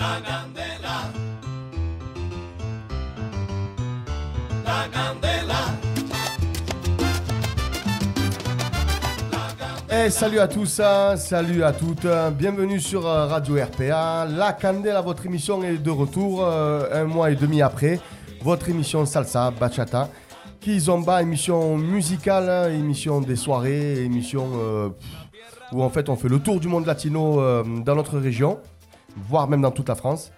La candela. La candela. Eh, salut à tous, hein, salut à toutes, hein, bienvenue sur euh, Radio RPA. La Candela, votre émission est de retour euh, un mois et demi après. Votre émission Salsa, Bachata, Kizomba, émission musicale, hein, émission des soirées, émission euh, où en fait on fait le tour du monde latino dans notre région, voire même dans toute la France.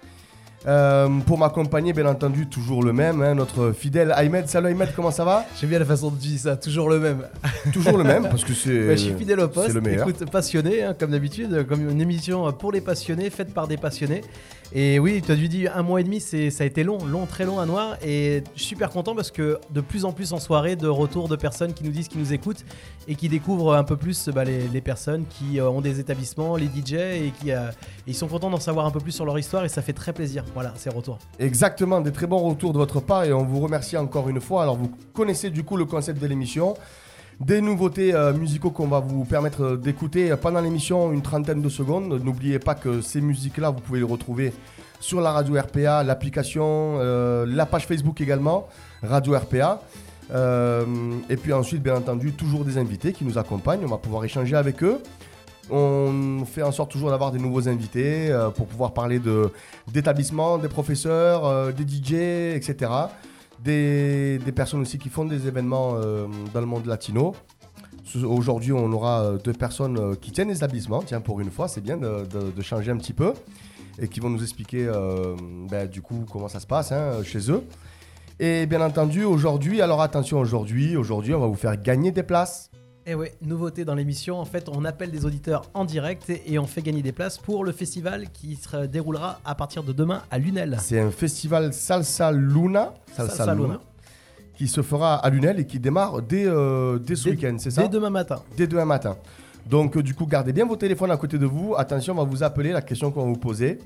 Euh, pour m'accompagner, bien entendu, toujours le même, hein, notre fidèle Ahmed. Salut Ahmed, comment ça va? J'aime bien la façon de dire ça, toujours le même. Toujours le même, parce que c'est. Je suis fidèle au poste, le meilleur. écoute, passionné, hein, comme d'habitude, comme une émission pour les passionnés, faite par des passionnés. Et oui, tu as dû dire un mois et demi, c'est, ça a été long, long, très long à Noir. Et je suis super content parce que de plus en plus en soirée, de retour de personnes qui nous disent, qui nous écoutent et qui découvrent un peu plus bah, les, les personnes qui euh, ont des établissements, les DJ, et qui euh, ils sont contents d'en savoir un peu plus sur leur histoire et ça fait très plaisir. Voilà, c'est retour. Exactement, des très bons retours de votre part et on vous remercie encore une fois. Alors vous connaissez du coup le concept de l'émission. Des nouveautés euh, musicaux qu'on va vous permettre d'écouter pendant l'émission, une trentaine de secondes. N'oubliez pas que ces musiques-là, vous pouvez les retrouver sur la radio RPA, l'application, euh, la page Facebook également, Radio RPA. Euh, et puis ensuite, bien entendu, toujours des invités qui nous accompagnent. On va pouvoir échanger avec eux. On fait en sorte toujours d'avoir des nouveaux invités euh, pour pouvoir parler d'établissements, des professeurs, euh, des DJ, etc. Des, personnes aussi qui font des événements euh, dans le monde latino. Aujourd'hui, on aura deux personnes qui tiennent des établissements. Tiens, pour une fois, c'est bien de, changer un petit peu et qui vont nous expliquer ben, du coup comment ça se passe hein, chez eux. Et bien entendu, aujourd'hui, alors attention, aujourd'hui, aujourd'hui, on va vous faire gagner des places. Et ouais, nouveauté dans l'émission, en fait, on appelle des auditeurs en direct et, et on fait gagner des places pour le festival qui se déroulera à partir de demain à Lunel. C'est un festival Salsa Luna, Salsa Luna. qui se fera à Lunel et qui démarre dès, euh, dès ce week-end, c'est ça Dès demain matin. Dès demain matin. Donc euh, du coup, gardez bien vos téléphones à côté de vous. Attention, on va vous appeler la question qu'on va vous poser.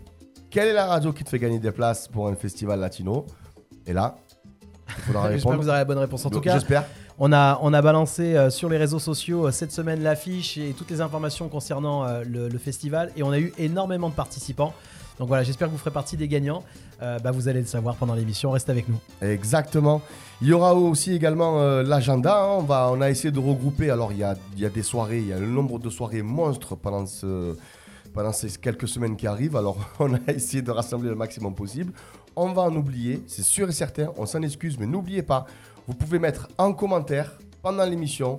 Quelle est la radio qui te fait gagner des places pour un festival latino? Et là, il faudra J'espère que répondre. vous aurez la bonne réponse. En tout cas, J'espère. On a, on a balancé euh, sur les réseaux sociaux euh, cette semaine l'affiche et toutes les informations concernant euh, le, festival et on a eu énormément de participants. Donc voilà, j'espère que vous ferez partie des gagnants. Bah, vous allez le savoir pendant l'émission. Reste avec nous. Exactement. Il y aura aussi également l'agenda. hein. On, on a essayé de regrouper. Alors, il y a, y a des soirées, il y a le nombre de soirées monstres pendant, ce, pendant ces quelques semaines qui arrivent. Alors, on a essayé de rassembler le maximum possible. On va en oublier, c'est sûr et certain. On s'en excuse, mais n'oubliez pas, vous pouvez mettre en commentaire pendant l'émission.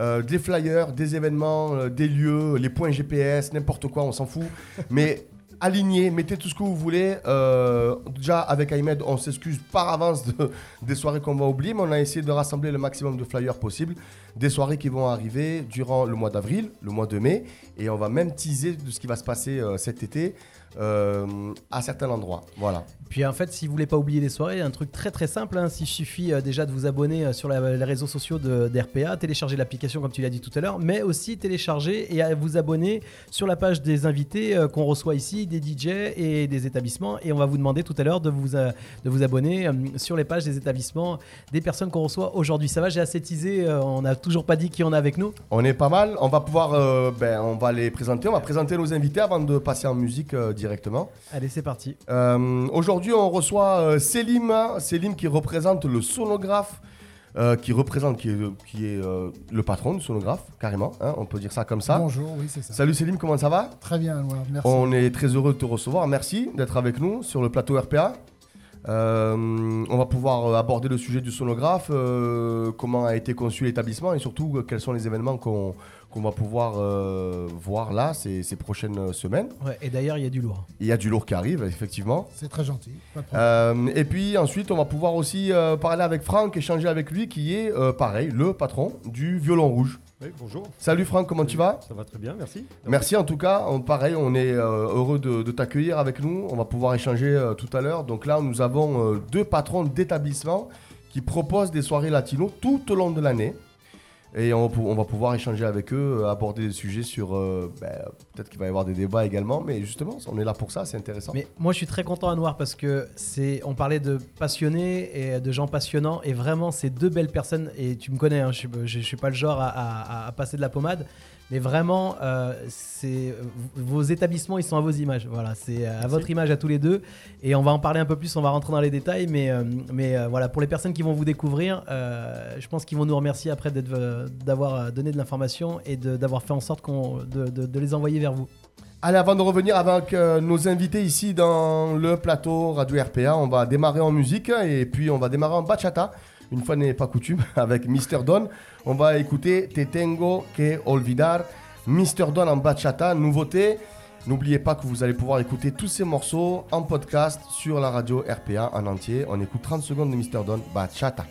euh, des flyers, des événements, euh, des lieux, les points GPS, n'importe quoi, on s'en fout. Mais alignez, mettez tout ce que vous voulez. Euh, déjà, avec Ahmed, on s'excuse par avance de- des soirées qu'on va oublier, mais on a essayé de rassembler le maximum de flyers possible. Des soirées qui vont arriver durant le mois d'avril, le mois de mai, et on va même teaser de ce qui va se passer cet été euh, à certains endroits. Voilà. Puis en fait, si vous voulez pas oublier les soirées, un truc très très simple, hein, il suffit euh, déjà de vous abonner euh, sur la- les réseaux sociaux de, d'RPA, télécharger l'application comme tu l'as dit tout à l'heure, mais aussi télécharger et à vous abonner sur la page des invités qu'on reçoit ici, des DJ et des établissements. Et on va vous demander tout à l'heure de vous, de vous abonner sur les pages des établissements des personnes qu'on reçoit aujourd'hui. Ça va, j'ai assez teasé, on n'a toujours pas dit qui on a avec nous. On est pas mal. On va pouvoir, ben, on va les présenter. On va présenter nos invités avant de passer en musique directement. Allez, c'est parti. Euh, Aujourd'hui, on reçoit euh, Selim, Selim qui représente le sonographe, euh, qui représente, qui est, qui est euh, le patron du sonographe, carrément. hein, on peut dire ça comme ça. Bonjour, oui, c'est ça. Salut Selim, comment ça va? Très bien, Anouar, merci. On est très heureux de te recevoir. Merci d'être avec nous sur le plateau RPA. Euh, on va pouvoir euh, aborder le sujet du sonographe, euh, comment a été conçu l'établissement et surtout quels sont les événements qu'on qu'on va pouvoir euh, voir là ces, ces prochaines semaines. Ouais, et d'ailleurs, il y a du lourd. Il y a du lourd qui arrive, effectivement. C'est très gentil. Pas de problème. Euh, et puis ensuite, on va pouvoir aussi euh, parler avec Franck, échanger avec lui, qui est euh, pareil, le patron du Violon Rouge. Oui, bonjour. Salut Franck, comment tu vas Ça va très bien, merci. Merci en tout cas. On- pareil, on est euh, heureux de, de t'accueillir avec nous. On va pouvoir échanger euh, tout à l'heure. Donc là, nous avons euh, deux patrons d'établissements qui proposent des soirées latino tout au long de l'année. Et on, va pouvoir échanger avec eux, euh, aborder des sujets sur. euh, ben, Peut-être qu'il va y avoir des débats également, mais justement, on est là pour ça, c'est intéressant. Mais moi, je suis très content à Noir parce que c'est, on parlait de passionnés et de gens passionnants et vraiment, c'est deux belles personnes. Et tu me connais, hein, je, je suis pas le genre à passer de la pommade, Mais vraiment, euh, c'est vos établissements, ils sont à vos images. Voilà, c'est à votre image à tous les deux. Et on va en parler un peu plus, on va rentrer dans les détails. Mais, euh, mais euh, voilà, pour les personnes qui vont vous découvrir, euh, je pense qu'ils vont nous remercier après euh, d'avoir euh, donné de l'information et d'avoir fait en sorte qu'on, de, de- de les envoyer vers vous. Allez, avant de revenir avec euh, nos invités ici dans le plateau Radio RPA, on va démarrer en musique et puis on va démarrer en bachata. Une fois n'est pas coutume, avec Mr. Don. On va écouter Te tengo que olvidar. Mr. Don en bachata, nouveauté. N'oubliez pas que vous allez pouvoir écouter tous ces morceaux en podcast sur la radio RPA en entier. On écoute 30 secondes de Mr. Don, bachata.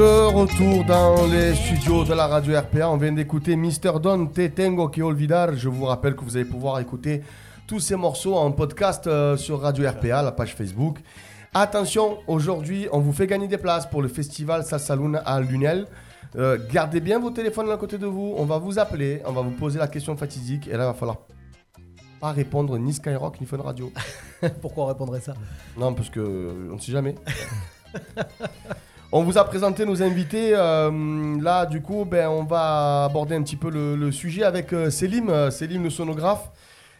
De retour dans les studios de la radio RPA, on vient d'écouter Mr. Don Te Tengo que olvidar. Je vous rappelle que vous allez pouvoir écouter tous ces morceaux en podcast euh, sur Radio RPA, la page Facebook. Attention, aujourd'hui, on vous fait gagner des places pour le festival Salsaloon à Lunel. Euh, gardez bien vos téléphones à côté de vous, on va vous appeler, on va vous poser la question fatidique et là, il va falloir pas répondre ni Skyrock ni Fun Radio. Pourquoi on répondrait ça? Non, parce que on ne sait jamais. on vous a présenté nos invités. euh, là, du coup, ben, on va aborder un petit peu le, le sujet avec euh, Célim, euh, Célim le sonographe,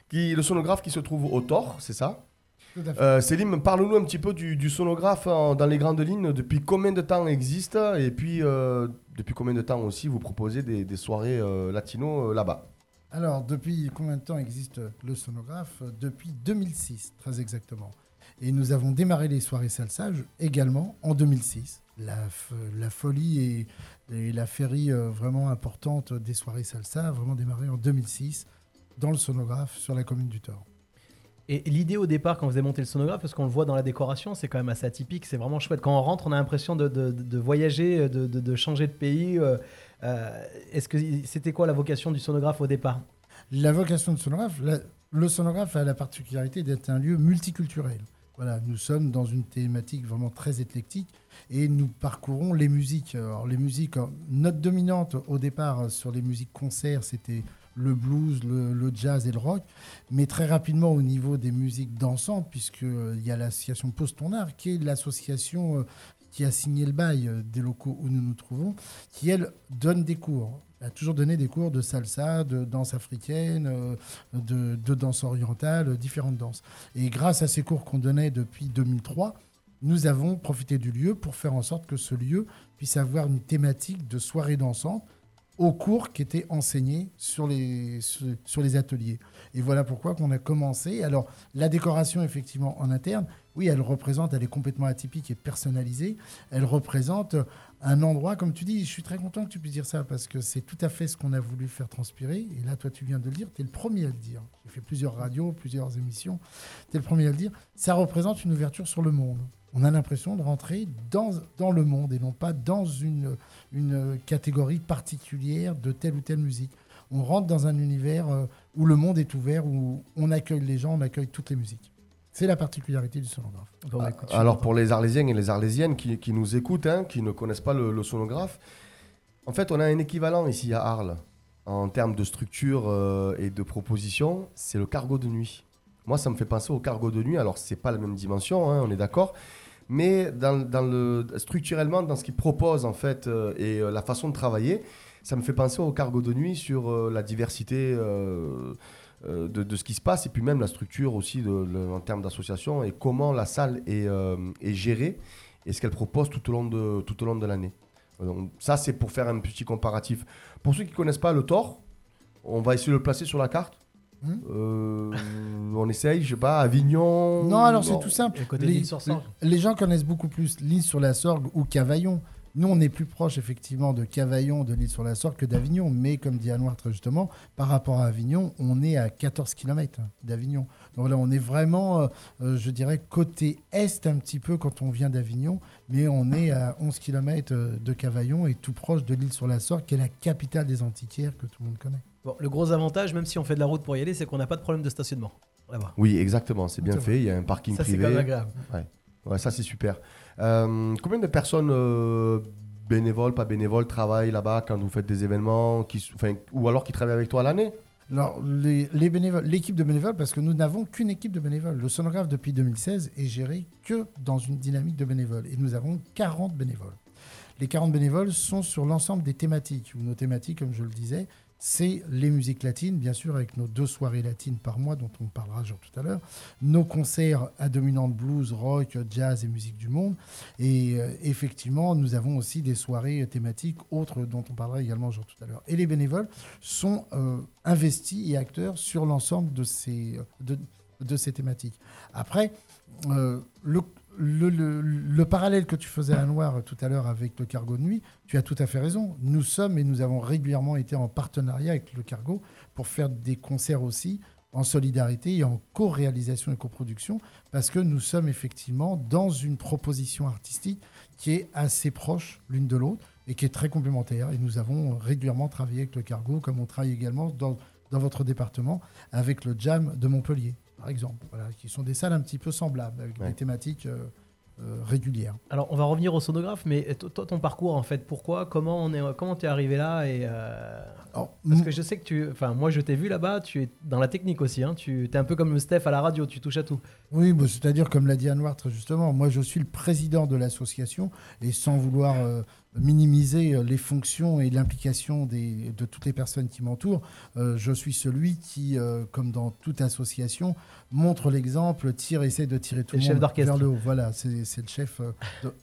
qui, le sonographe qui se trouve au Thor, c'est ça? Tout à fait. euh, Célim, parle-nous un petit peu du, du sonographe en- dans les grandes lignes. Depuis combien de temps existe? Et puis, depuis combien de temps aussi vous proposez des, des soirées latino là-bas? Alors, depuis combien de temps existe le sonographe? Depuis 2006, très exactement. Et nous avons démarré les soirées salsa je- également en 2006. La, folie et, et la féerie euh, vraiment importante des soirées salsa a vraiment démarré en 2006 dans le sonographe sur la commune du Thor. Et l'idée au départ, quand vous avez monté le sonographe, parce qu'on le voit dans la décoration, c'est quand même assez atypique, c'est vraiment chouette. Quand on rentre, on a l'impression de, de- de voyager, de, changer de pays. euh, euh, Est-ce que c'était quoi la vocation du sonographe au départ? La vocation de sonographe, la- le sonographe a la particularité d'être un lieu multiculturel. Voilà, nous sommes dans une thématique vraiment très éclectique et nous parcourons les musiques. Alors, les musiques, euh, notre dominante au départ euh, sur les musiques concerts, c'était le blues, le, le jazz et le rock, mais très rapidement au niveau des musiques dansantes, puisqu'il y a l'association Pose ton art, qui est l'association euh, qui a signé le bail euh, des locaux où nous nous trouvons, qui, elle, donne des cours. A toujours donné des cours de salsa, de danse africaine, euh, de, danse orientale, euh, différentes danses. Et grâce à ces cours qu'on donnait depuis 2003, nous avons profité du lieu pour faire en sorte que ce lieu puisse avoir une thématique de soirée dansante aux cours qui étaient enseignés sur les, les ateliers. Et voilà pourquoi qu'on a commencé. Alors, la décoration, effectivement, en interne, oui, elle représente, elle est complètement atypique et personnalisée. Elle représente un endroit, comme tu dis, je suis très content que tu puisses dire ça, parce que c'est tout à fait ce qu'on a voulu faire transpirer. Et là, toi, tu viens de le dire, tu es le premier à le dire. J'ai fait plusieurs radios, plusieurs émissions, tu es le premier à le dire. Ça représente une ouverture sur le monde. On a l'impression de rentrer dans, dans le monde et non pas dans une, une catégorie particulière de telle ou telle musique. On rentre dans un univers euh, où le monde est ouvert, où on accueille les gens, on accueille toutes les musiques. C'est la particularité du sonographe. Bon, écoute, je suis Alors pour les Arlésiens et les Arlésiennes qui, qui nous écoutent, hein, qui ne connaissent pas le, le sonographe, en fait on a un équivalent ici à Arles en termes de structure euh, et de proposition, c'est le cargo de nuit. Moi ça me fait penser au cargo de nuit, alors c'est pas la même dimension, hein, on est d'accord, mais dans, dans le, structurellement dans ce qu'il propose en fait euh, et euh, la façon de travailler, ça me fait penser au cargo de nuit sur la diversité de, de ce qui se passe et puis même la structure aussi de, en termes d'association et comment la salle est, euh, est gérée et ce qu'elle propose tout au long de, tout au long de l'année. Euh, Donc, ça, c'est pour faire un petit comparatif. Pour ceux qui ne connaissent pas le Thor, on va essayer de le placer sur la carte. Hmm. Euh, on essaye, je sais pas, Avignon. Non, alors c'est tout simple. Les, les gens connaissent beaucoup plus l'île sur la Sorgue ou Cavaillon. Nous, on est plus proche effectivement de Cavaillon, de l'île sur la Sorgue que d'Avignon. Mais comme dit Anouar très justement, par rapport à Avignon, on est à 14 km d'Avignon. Donc là, on est vraiment, euh, euh, je dirais, côté est un petit peu quand on vient d'Avignon, mais on est à 11 km de Cavaillon et tout proche de l'île sur la Sorgue, qui est la capitale des antiquaires que tout le monde connaît. Bon, le gros avantage, même si on fait de la route pour y aller, c'est qu'on n'a pas de problème de stationnement. Là-bas. Oui, exactement, c'est bien C'est fait. Il y a un parking Ça, c'est privé. quand même agréable. Ouais, ça c'est super. Euh, combien de personnes euh, bénévoles, pas bénévoles, travaillent là-bas quand vous faites des événements ou alors qui travaillent avec toi à l'année? Alors, les, l'équipe de bénévoles, parce que nous n'avons qu'une équipe de bénévoles. Le sonographe, depuis 2016, est géré que dans une dynamique de bénévoles. Et nous avons 40 bénévoles. Les 40 bénévoles sont sur l'ensemble des thématiques. Nos thématiques, comme je le disais, c'est les musiques latines, bien sûr, avec nos deux soirées latines par mois, dont on parlera genre tout à l'heure, nos concerts à dominante blues, rock, jazz et musique du monde. Et euh, effectivement, nous avons aussi des soirées thématiques autres dont on parlera également genre tout à l'heure. Et les bénévoles sont euh, investis et acteurs sur l'ensemble de ces, de, de ces thématiques. Après, euh, le, le, le- le parallèle que tu faisais à Noir tout à l'heure avec le cargo de nuit, tu as tout à fait raison. Nous sommes et nous avons régulièrement été en partenariat avec le cargo pour faire des concerts aussi en solidarité et en co-réalisation et coproduction, parce que nous sommes effectivement dans une proposition artistique qui est assez proche l'une de l'autre et qui est très complémentaire. Et nous avons régulièrement travaillé avec le cargo, comme on travaille également dans, dans votre département avec le Jam de Montpellier, par exemple, voilà, qui sont des salles un petit peu semblables, avec Ouais. des thématiques euh, euh, régulières. Alors, on va revenir au sonographe, mais toi, ton parcours, en fait, pourquoi Comment on est, comment t'es arrivé là et euh, Alors, Parce que je sais que tu. Enfin, moi, je t'ai vu là-bas, tu es dans la technique aussi. Hein, tu es un peu comme Steph à la radio, tu touches à tout. Oui, bah, c'est-à-dire, comme l'a dit Anouar très justement, moi je suis le président de l'association et sans vouloir euh, minimiser euh, les fonctions et l'implication de toutes les personnes qui m'entourent, euh, je suis celui qui, euh, comme dans toute association, montre l'exemple, tire, essaie de tirer tout le chef monde vers le haut. Voilà, c'est c'est le chef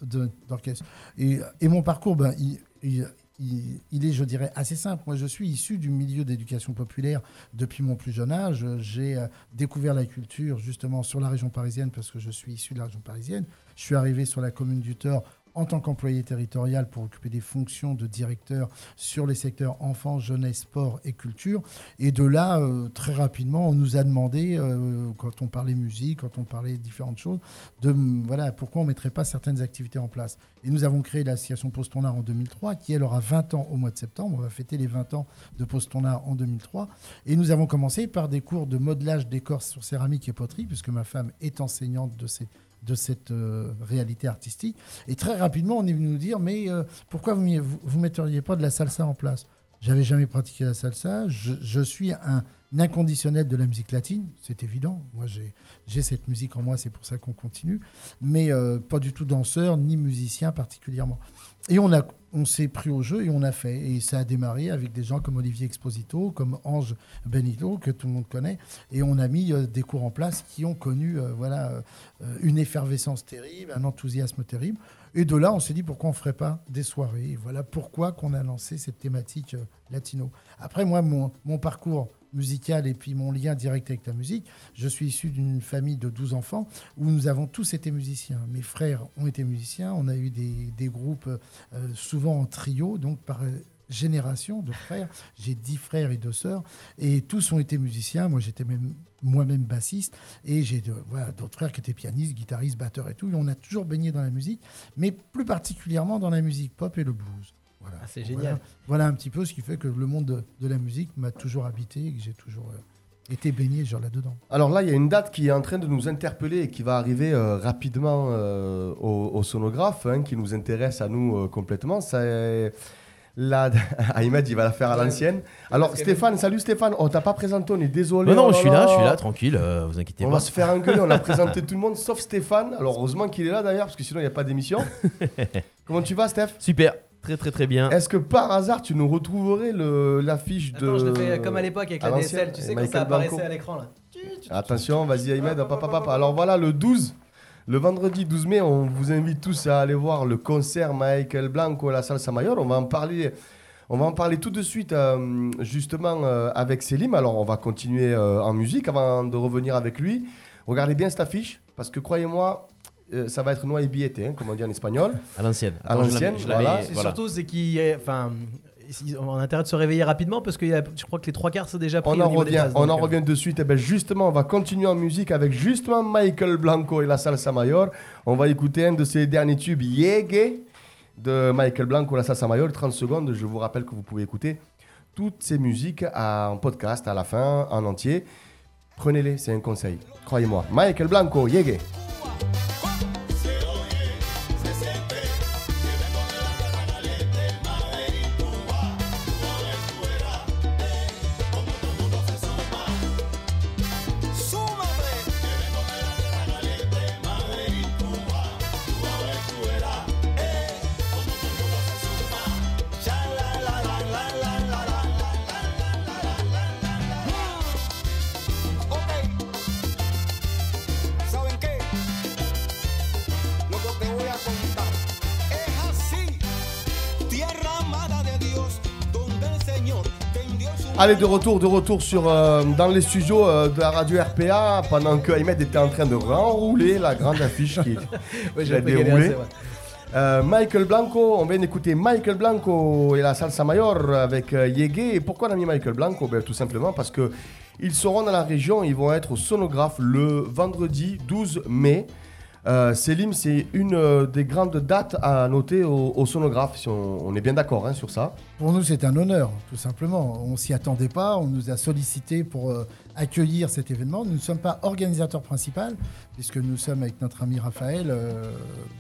d'orchestre. Et, et mon parcours, ben, il, il- est, je dirais, assez simple. Moi, je suis issu du milieu d'éducation populaire depuis mon plus jeune âge. J'ai découvert la culture justement sur la région parisienne parce que je suis issu de la région parisienne. Je suis arrivé sur la commune du Thor en tant qu'employé territorial pour occuper des fonctions de directeur sur les secteurs enfants, jeunesse, sport et culture. Et de là, euh, très rapidement, on nous a demandé, euh, quand on parlait musique, quand on parlait différentes choses, de voilà, pourquoi on ne mettrait pas certaines activités en place. Et nous avons créé l'association Pause Ton Art en 2003, qui elle aura 20 ans au mois de septembre. On va fêter les 20 ans de Ton Art en 2003. Et nous avons commencé par des cours de modelage d'écorce sur céramique et poterie, puisque ma femme est enseignante de, ces, de cette euh, réalité artistique. Et très rapidement, on est venu nous dire, mais euh, pourquoi vous ne vous, pas de la salsa en place? J'avais jamais pratiqué la salsa. Je, je suis un inconditionnel de la musique latine, c'est évident. Moi, j'ai cette musique en moi, c'est pour ça qu'on continue. Mais euh, pas du tout danseur ni musicien particulièrement. Et on, on s'est pris au jeu et on a fait. Et ça a démarré avec des gens comme Olivier Exposito, comme Ange Benito, que tout le monde connaît. Et on a mis euh, des cours en place qui ont connu euh, voilà, une effervescence terrible, un enthousiasme terrible. Et de là, on s'est dit pourquoi on ne ferait pas des soirées? Voilà pourquoi qu'on a lancé cette thématique latino. Après, moi, mon parcours musical et puis mon lien direct avec la musique, je suis issu d'une famille de 12 enfants où nous avons tous été musiciens. Mes frères ont été musiciens, on a eu des, groupes euh, souvent en trio, donc par euh, génération de frères. J'ai 10 frères et deux sœurs et tous ont été musiciens. Moi, j'étais même moi-même bassiste et j'ai d'autres frères qui étaient pianistes, guitaristes, batteurs et tout. On a toujours baigné dans la musique, mais plus particulièrement dans la musique pop et le blues. Voilà. Ah, c'est génial. Voilà un petit peu ce qui fait que le monde de, de la musique m'a toujours habité et que j'ai toujours euh, été baigné genre là-dedans. Alors là, il y a une date qui est en train de nous interpeller et qui va arriver euh, rapidement euh, au, au sonographe, hein, qui nous intéresse à nous euh, complètement. C'est la... Ahmed, il va la faire à l'ancienne. Alors Stéphane, salut Stéphane. On t'a pas présenté, on est désolé. Non, non, Oh je suis là je suis là, tranquille, euh, vous inquiétez On pas. va se faire engueuler, on a présenté tout le monde sauf Stéphane. Alors heureusement qu'il est là d'ailleurs, parce que sinon il n'y a pas d'émission. Comment tu vas Steph? Super, très très très bien. Est-ce que par hasard tu nous retrouverais le- l'affiche de... Attends, je le fais comme à l'époque avec à la DSL, tu sais, quand Michael ça apparaissait Blanco. à l'écran là. Attention, vas-y Ahmed, hop, hop, hop, hop. Alors voilà, le 12, le vendredi 12 mai, on vous invite tous à aller voir le concert Michael Blanco à la salle Samayor. On va en parler, on va en parler tout de suite euh, justement euh, avec Selim. Alors on va continuer euh, en musique avant de revenir avec lui. Regardez bien cette affiche, parce que croyez-moi, euh, ça va être noix et billete, hein, comme on dit en espagnol. À l'ancienne. À l'ancienne, l'avais- je l'avais- voilà. C'est voilà. Surtout, c'est qu'il est- enfin, on a intérêt de se réveiller rapidement parce que y a- je crois que les trois quarts c'est déjà pris On au en des revient, places, on en euh, revient de suite. Et ben justement, on va continuer en musique avec justement Michael Blanco et la salsa mayor. On va écouter un de ses derniers tubes, Yegue, de Michael Blanco et la salsa mayor. 30 secondes. Je vous rappelle que vous pouvez écouter toutes ces musiques en podcast à la fin, en entier. Prenez-les, c'est un conseil. Croyez-moi. Michael Blanco, Yegue. Allez, de retour, de retour sur, euh, dans les studios euh, de la radio RPA pendant que Ahmed était en train de renrouler la grande affiche qui, ouais, qui a j'ai pas galéré, déroulé. c'est vrai. Euh, Michael Blanco, on vient d'écouter Michael Blanco et la salsa mayor avec Yegue. Et pourquoi on a mis Michael Blanco? Ben, Tout simplement parce que ils seront dans la région, ils vont être au sonographe le vendredi 12 mai. Euh, c'est une euh, des grandes dates à noter au, sonographe, si on, on est bien d'accord hein, sur ça. Pour nous, c'est un honneur, tout simplement. On s'y attendait pas. On nous a sollicité pour euh, accueillir cet événement. Nous ne sommes pas organisateur principal, puisque nous sommes avec notre ami Raphaël euh,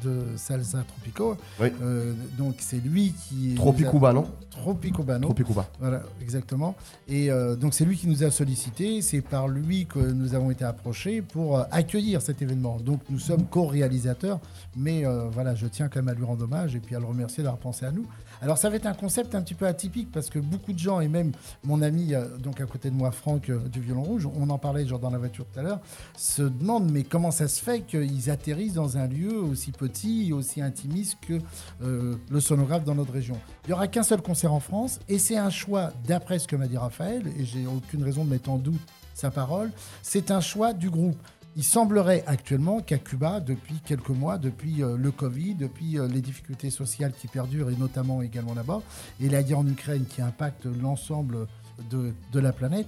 de Salsa Tropico. Oui. Euh, donc, c'est lui qui. Tropicuba, non Tropicubano. Tropicuba. Voilà, exactement. Et euh, donc c'est lui qui nous a sollicité, c'est par lui que nous avons été approchés pour accueillir cet événement. Donc nous sommes co-réalisateurs, mais voilà, je tiens quand même à lui rendre hommage et puis à le remercier d'avoir pensé à nous. Alors ça va être un concept un petit peu atypique parce que beaucoup de gens, et même mon ami, euh, donc à côté de moi, Franck euh, du Violon Rouge, on en parlait genre dans la voiture tout à l'heure, se demandent mais comment ça se fait qu'ils atterrissent dans un lieu aussi petit et aussi intimiste que euh, le sonographe dans notre région? Il n'y aura qu'un seul concert en France et c'est un choix, d'après ce que m'a dit Raphaël, et j'ai aucune raison de mettre en doute sa parole, c'est un choix du groupe. Il semblerait actuellement qu'à Cuba, depuis quelques mois, depuis euh, le Covid, depuis euh, les difficultés sociales qui perdurent, et notamment également là-bas, et la guerre en Ukraine qui impacte l'ensemble de, de la planète,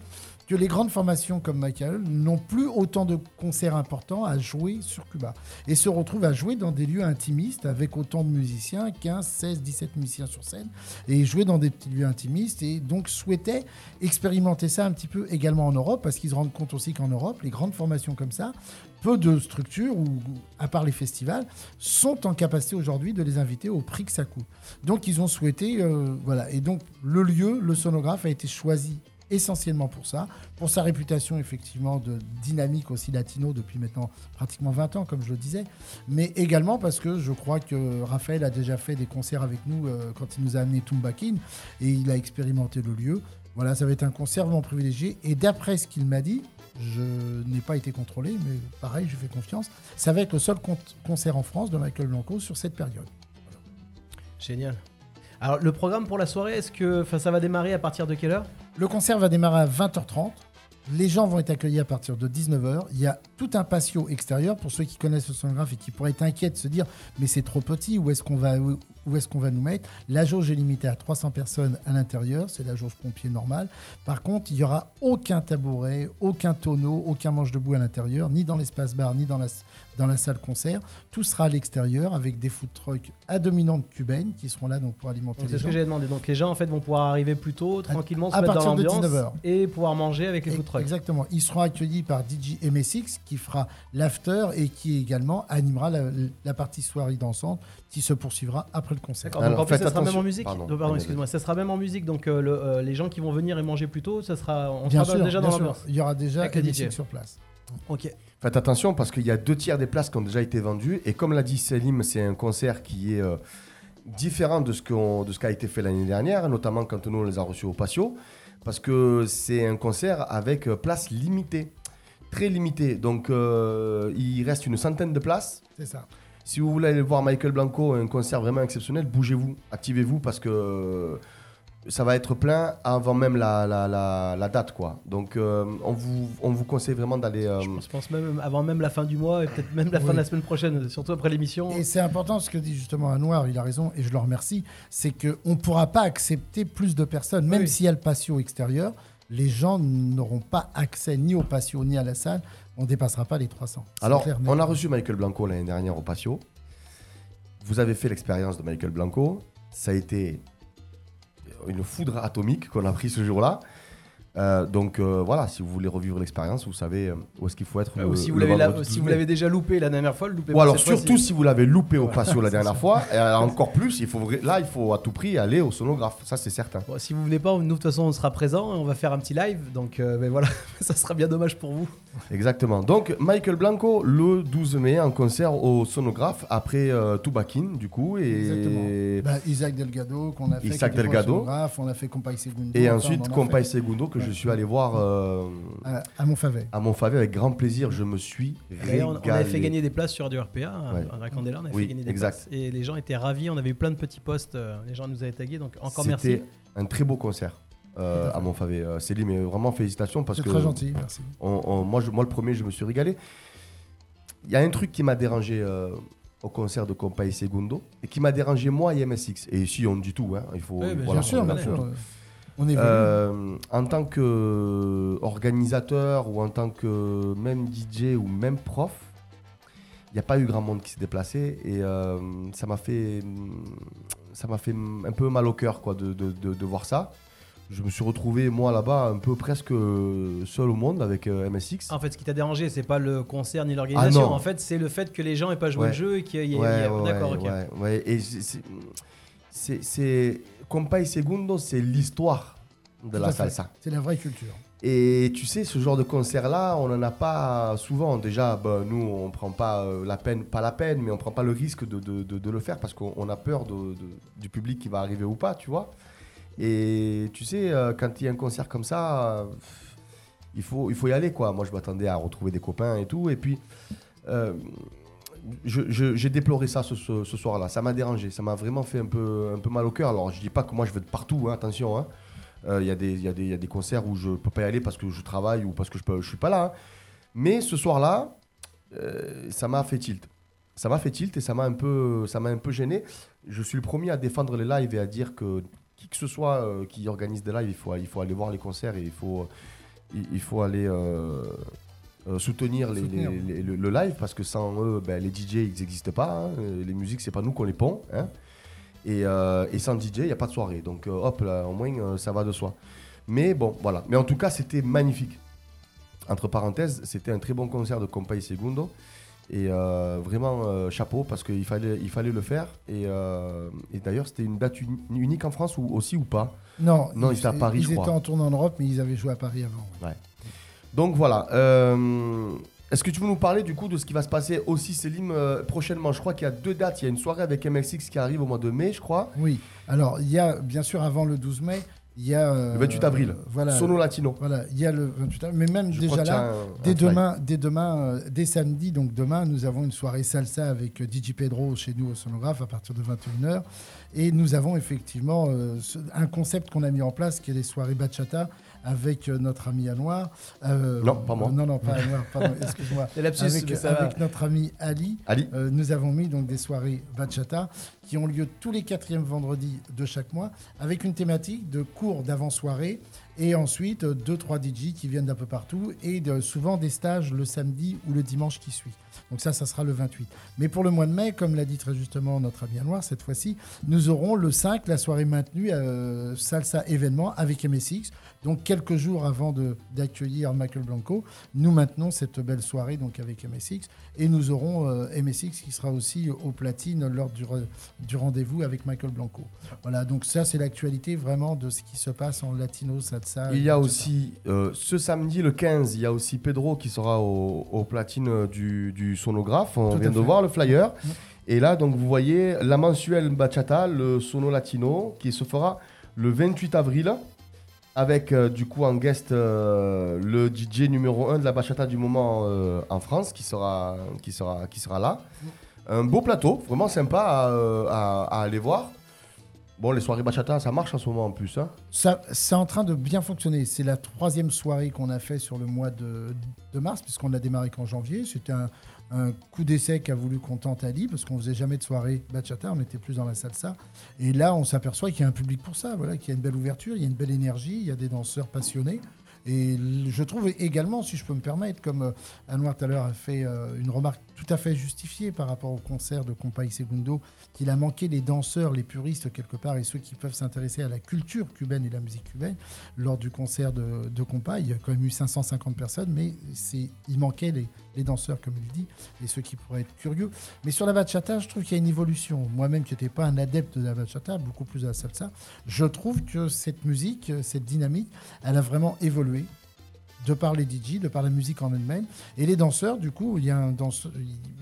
que les grandes formations comme Michael n'ont plus autant de concerts importants à jouer sur Cuba et se retrouvent à jouer dans des lieux intimistes avec autant de musiciens, 15, 16, 17 musiciens sur scène, et jouer dans des petits lieux intimistes et donc souhaitaient expérimenter ça un petit peu également en Europe parce qu'ils se rendent compte aussi qu'en Europe, les grandes formations comme ça, peu de structures, ou à part les festivals, sont en capacité aujourd'hui de les inviter au prix que ça coûte. Donc ils ont souhaité, euh, voilà, et donc le lieu, le sonographe a été choisi essentiellement pour ça, pour sa réputation effectivement de dynamique aussi latino depuis maintenant pratiquement 20 ans, comme je le disais, mais également parce que je crois que Raphaël a déjà fait des concerts avec nous euh, quand il nous a amené Tumbakin et il a expérimenté le lieu. Voilà, ça va être un concert vraiment privilégié. Et d'après ce qu'il m'a dit, je n'ai pas été contrôlé, mais pareil, je fais confiance. Ça va être le seul con- concert en France de Michael Blanco sur cette période. Génial. Alors, le programme pour la soirée, est-ce que ça va démarrer à partir de quelle heure? Le concert va démarrer à 20h30. Les gens vont être accueillis à partir de 19h. Il y a tout un patio extérieur pour ceux qui connaissent le sonographe et qui pourraient être inquiets de se dire mais c'est trop petit, où est-ce qu'on va, où est-ce qu'on va nous mettre La jauge est limitée à 300 personnes à l'intérieur, c'est la jauge pompier normale. Par contre, il n'y aura aucun tabouret, aucun tonneau, aucun manche debout à l'intérieur, ni dans l'espace bar, ni dans la, dans la salle concert. Tout sera à l'extérieur avec des food trucks à dominante cubaine qui seront là donc pour alimenter Donc, les C'est ce gens. que j'ai demandé. Donc les gens en fait vont pouvoir arriver plus tôt, tranquillement, se à mettre dans partir de l'ambiance 19h. et pouvoir manger avec les Et- food trucks. Exactement. Ils seront accueillis par DJ MSX qui fera l'after et qui également animera la, la partie soirée dansante qui se poursuivra après le concert. Alors, Donc en plus, faites ça sera même en musique. Pardon. Pardon, excuse-moi. Ça sera même en musique. Donc euh, le- euh, les gens qui vont venir et manger plus tôt, ça sera, on Bien sera sûr, déjà bien dans l'ambiance. Il y aura déjà Avec DJ. sur place. Ok. Faites attention parce qu'il y a deux tiers des places qui ont déjà été vendues. Et comme l'a dit Selim, c'est un concert qui est euh, différent de ce, qu'on- de ce qui a été fait l'année dernière, notamment quand nous on les a reçus au Patio. Parce que c'est un concert avec place limitée. Très limitée. Donc euh, il reste une centaine de places. C'est ça. Si vous voulez aller voir Michael Blanco, un concert vraiment exceptionnel, bougez-vous, activez-vous parce que euh, ça va être plein avant même la, la, la, la date, quoi. Donc, euh, on, vous, on vous conseille vraiment d'aller. euh, Je pense même avant même la fin du mois et peut-être même la fin Oui. de la semaine prochaine, surtout après l'émission. Et c'est important ce que dit justement Anouar, il a raison et je le remercie, c'est qu'on ne pourra pas accepter plus de personnes, même Oui. s'il y a le patio extérieur, les gens n'auront pas accès ni au patio ni à la salle, on ne dépassera pas les 300. C'est Alors, clair, on a reçu Michael Blanco l'année dernière au Patio. Vous avez fait l'expérience de Michael Blanco. Ça a été une foudre atomique qu'on a pris ce jour-là. Euh, donc euh, voilà, si vous voulez revivre l'expérience, vous savez euh, où est-ce qu'il faut être. Le- ou si vous l'avez la- vendredi si 12 vous mai. l'avez déjà loupé la dernière fois, le loupez Ou alors surtout si vous l'avez loupé au patio la dernière ça. fois, et encore plus, il faut là il faut à tout prix aller au sonographe, ça c'est certain. Bon, si vous venez pas, nous de toute façon on sera présent, on va faire un petit live, donc ben voilà, ça sera bien dommage pour vous. Exactement. Donc Michael Blanco le 12 mai en concert au sonographe après euh, Tubakin du coup et Exactement. Bah, Isaac Delgado, qu'on a fait. Isaac Delgado. On a fait Compay Segundo. et ensuite Compay Segundo que je Ouais. suis allé voir euh, À, à Montfavet. à Montfavet avec grand plaisir. Je me suis D'ailleurs, on, régalé. on avait fait gagner des places sur du RPA, Ouais. à Racandela, on avait Oui, fait gagner des exact. places. Et les gens étaient ravis, on avait eu plein de petits posts, euh, les gens nous avaient tagués, donc encore merci. C'était un très beau concert euh, à Montfavet. Euh, Céline, mais vraiment félicitations parce C'est que très gentil, merci. on- on- moi, je- moi, le premier, je me suis régalé. Il y a un truc qui m'a dérangé euh, au concert de Compay Segundo et qui m'a dérangé moi et MSX. Et ici, on dit tout. Hein, il faut, Oui, bien voilà, bien sûr, bien sûr. Euh. Euh, en tant qu'organisateur ou en tant que même DJ ou même prof, il n'y a pas eu grand monde qui s'est déplacé et euh, ça m'a fait, ça m'a fait un peu mal au cœur quoi, de, de- de- de voir ça. Je me suis retrouvé moi là-bas un peu presque seul au monde avec euh, MSX. En fait, ce qui t'a dérangé, c'est pas le concert ni l'organisation. Ah non. en fait, c'est le fait que les gens aient pas joué Ouais. le jeu et qu'il y ait. il y ait- Ouais, ouais, D'accord, ouais, ok. ouais, ouais. Et c'est- c'est, Compay Segundo, c'est l'histoire de Tout la salsa. C'est la vraie culture. Et tu sais, ce genre de concert-là, on n'en a pas souvent. Déjà, bah, nous, on prend pas euh, la peine, pas la peine, mais on prend pas le risque de, de- de- de le faire parce qu'on on a peur du public qui va arriver ou pas, tu vois. Et tu sais, euh, quand il y a un concert comme ça, euh, il, faut, il faut y aller, quoi. Moi, je m'attendais à retrouver des copains et tout. Et puis, euh, j'ai déploré ça ce, soir-là. Ça m'a dérangé. Ça m'a vraiment fait un peu, un peu mal au cœur. Alors, je dis pas que moi, je vais de partout, hein, attention. hein. Euh, Il y, a des- il y, a des- il concerts où je peux pas y aller parce que je travaille ou parce que je, je suis pas là. hein. Mais ce soir-là, euh, ça m'a fait tilt. Ça m'a fait tilt et ça m'a un peu, ça m'a un peu gêné. Je suis le premier à défendre les lives et à dire que qui que ce soit euh, qui organise des lives, il faut, il faut aller voir les concerts et il faut, il, il faut aller euh, soutenir, les- Soutenir. les- les- le, le live parce que sans eux, ben, les DJ ils n'existent pas. hein. Les musiques, c'est pas nous qu'on les pond. hein. Et, euh, et sans DJ, il n'y a pas de soirée. Donc euh, hop, là, au moins, ça va de soi. Mais bon, voilà. Mais en tout cas, c'était magnifique. Entre parenthèses, c'était un très bon concert de Compay Segundo. Et vraiment, chapeau, parce qu'il fallait, il fallait le faire. Et, et d'ailleurs, c'était une date uni- unique en France ou, aussi ou pas? Non, Non, ils étaient à Paris, ils je crois. étaient en tournée en Europe, mais ils avaient joué à Paris avant. ouais. Donc voilà. euh, Est-ce que tu veux nous parler du coup de ce qui va se passer aussi, Célim, euh, prochainement? Je crois qu'il y a deux dates. Il y a une soirée avec MXX qui arrive au mois de mai, je crois. Oui, alors il y a bien sûr avant le 12 mai, il y a. euh, Le 28 avril. Voilà. Sono Latino. Voilà, il y a le 28 avril, mais même Je déjà là, un- dès demain, dès demain, euh, dès samedi, donc demain, nous avons une soirée salsa avec euh, DJ Pedro chez nous au sonographe à partir de 21h. Et nous avons effectivement un concept qu'on a mis en place qui est les soirées bachata avec euh, notre ami Anouar. Euh, Non, pas moi. euh, non, non, pas Anouar, pardon, excuse-moi. Avec, avec notre ami Ali. Ali. Euh, nous avons mis donc des soirées bachata qui ont lieu tous les quatrièmes vendredis de chaque mois avec une thématique de cours d'avant-soirée et ensuite deux trois DJ qui viennent d'un peu partout et de- souvent des stages le samedi ou le dimanche qui suit. Donc ça, ça sera le 28. Mais pour le mois de mai, comme l'a dit très justement notre ami Noir cette fois-ci, nous aurons le 5 la soirée maintenue euh, salsa événement avec MSX. Donc quelques jours avant d'accueillir Michael Blanco, nous maintenons cette belle soirée donc avec MSX et nous aurons euh, MSX qui sera aussi au platine lors du, re- du rendez-vous avec Michael Blanco. Voilà, donc ça c'est l'actualité vraiment de ce qui se passe en latino salsa. Il y a etc. aussi, euh, ce samedi le 15, il y a aussi Pedro qui sera au, au platine du, du sonographe. On Tout vient de voir le flyer. Mm. Et là, donc, vous voyez la mensuelle bachata, le sono latino, qui se fera le 28 avril. Avec euh, du coup en guest euh, le DJ numéro 1 de la bachata du moment euh, en France qui sera, qui, sera, qui sera là. Un beau plateau, vraiment sympa à, aller voir. Bon, les soirées bachata, ça marche en ce moment en plus. Hein Ça, c'est en train de bien fonctionner. C'est la troisième soirée qu'on a fait sur le mois de, mars, puisqu'on a démarré qu'en janvier. C'était un, un coup d'essai qu'a voulu qu'on tente Ali, parce qu'on faisait jamais de soirée bachata, on était plus dans la salsa. Et là, on s'aperçoit qu'il y a un public pour ça, voilà, qu'il y a une belle ouverture, il y a une belle énergie, il y a des danseurs passionnés. Et je trouve également, si je peux me permettre, comme euh, Anouar tout à l'heure a fait euh, une remarque tout à fait justifiée par rapport au concert de Compay Segundo, qu'il a manqué les danseurs, les puristes quelque part, et ceux qui peuvent s'intéresser à la culture cubaine et la musique cubaine lors du concert de, de Compay. Il y a quand même eu 550 personnes, mais il manquait les, les danseurs, comme il dit, et ceux qui pourraient être curieux. Mais sur la bachata, je trouve qu'il y a une évolution. Moi-même, qui n'étais pas un adepte de la bachata, beaucoup plus de la salsa, je trouve que cette musique, cette dynamique, elle a vraiment évolué de par les DJ, de par la musique en elle-même. Et les danseurs, du coup, il y a un, danseur,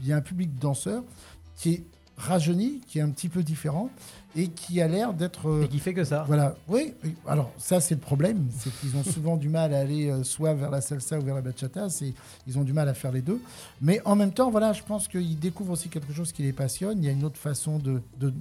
il y a un public de danseurs qui est rajeuni, qui est un petit peu différent et qui a l'air d'être... euh, Et qui fait que ça. voilà, oui. Alors ça, c'est le problème, c'est qu'ils ont souvent du mal à aller euh, soit vers la salsa ou vers la bachata. C'est, ils ont du mal à faire les deux. Mais en même temps, voilà, je pense qu'ils découvrent aussi quelque chose qui les passionne. Il y a une autre façon de, de,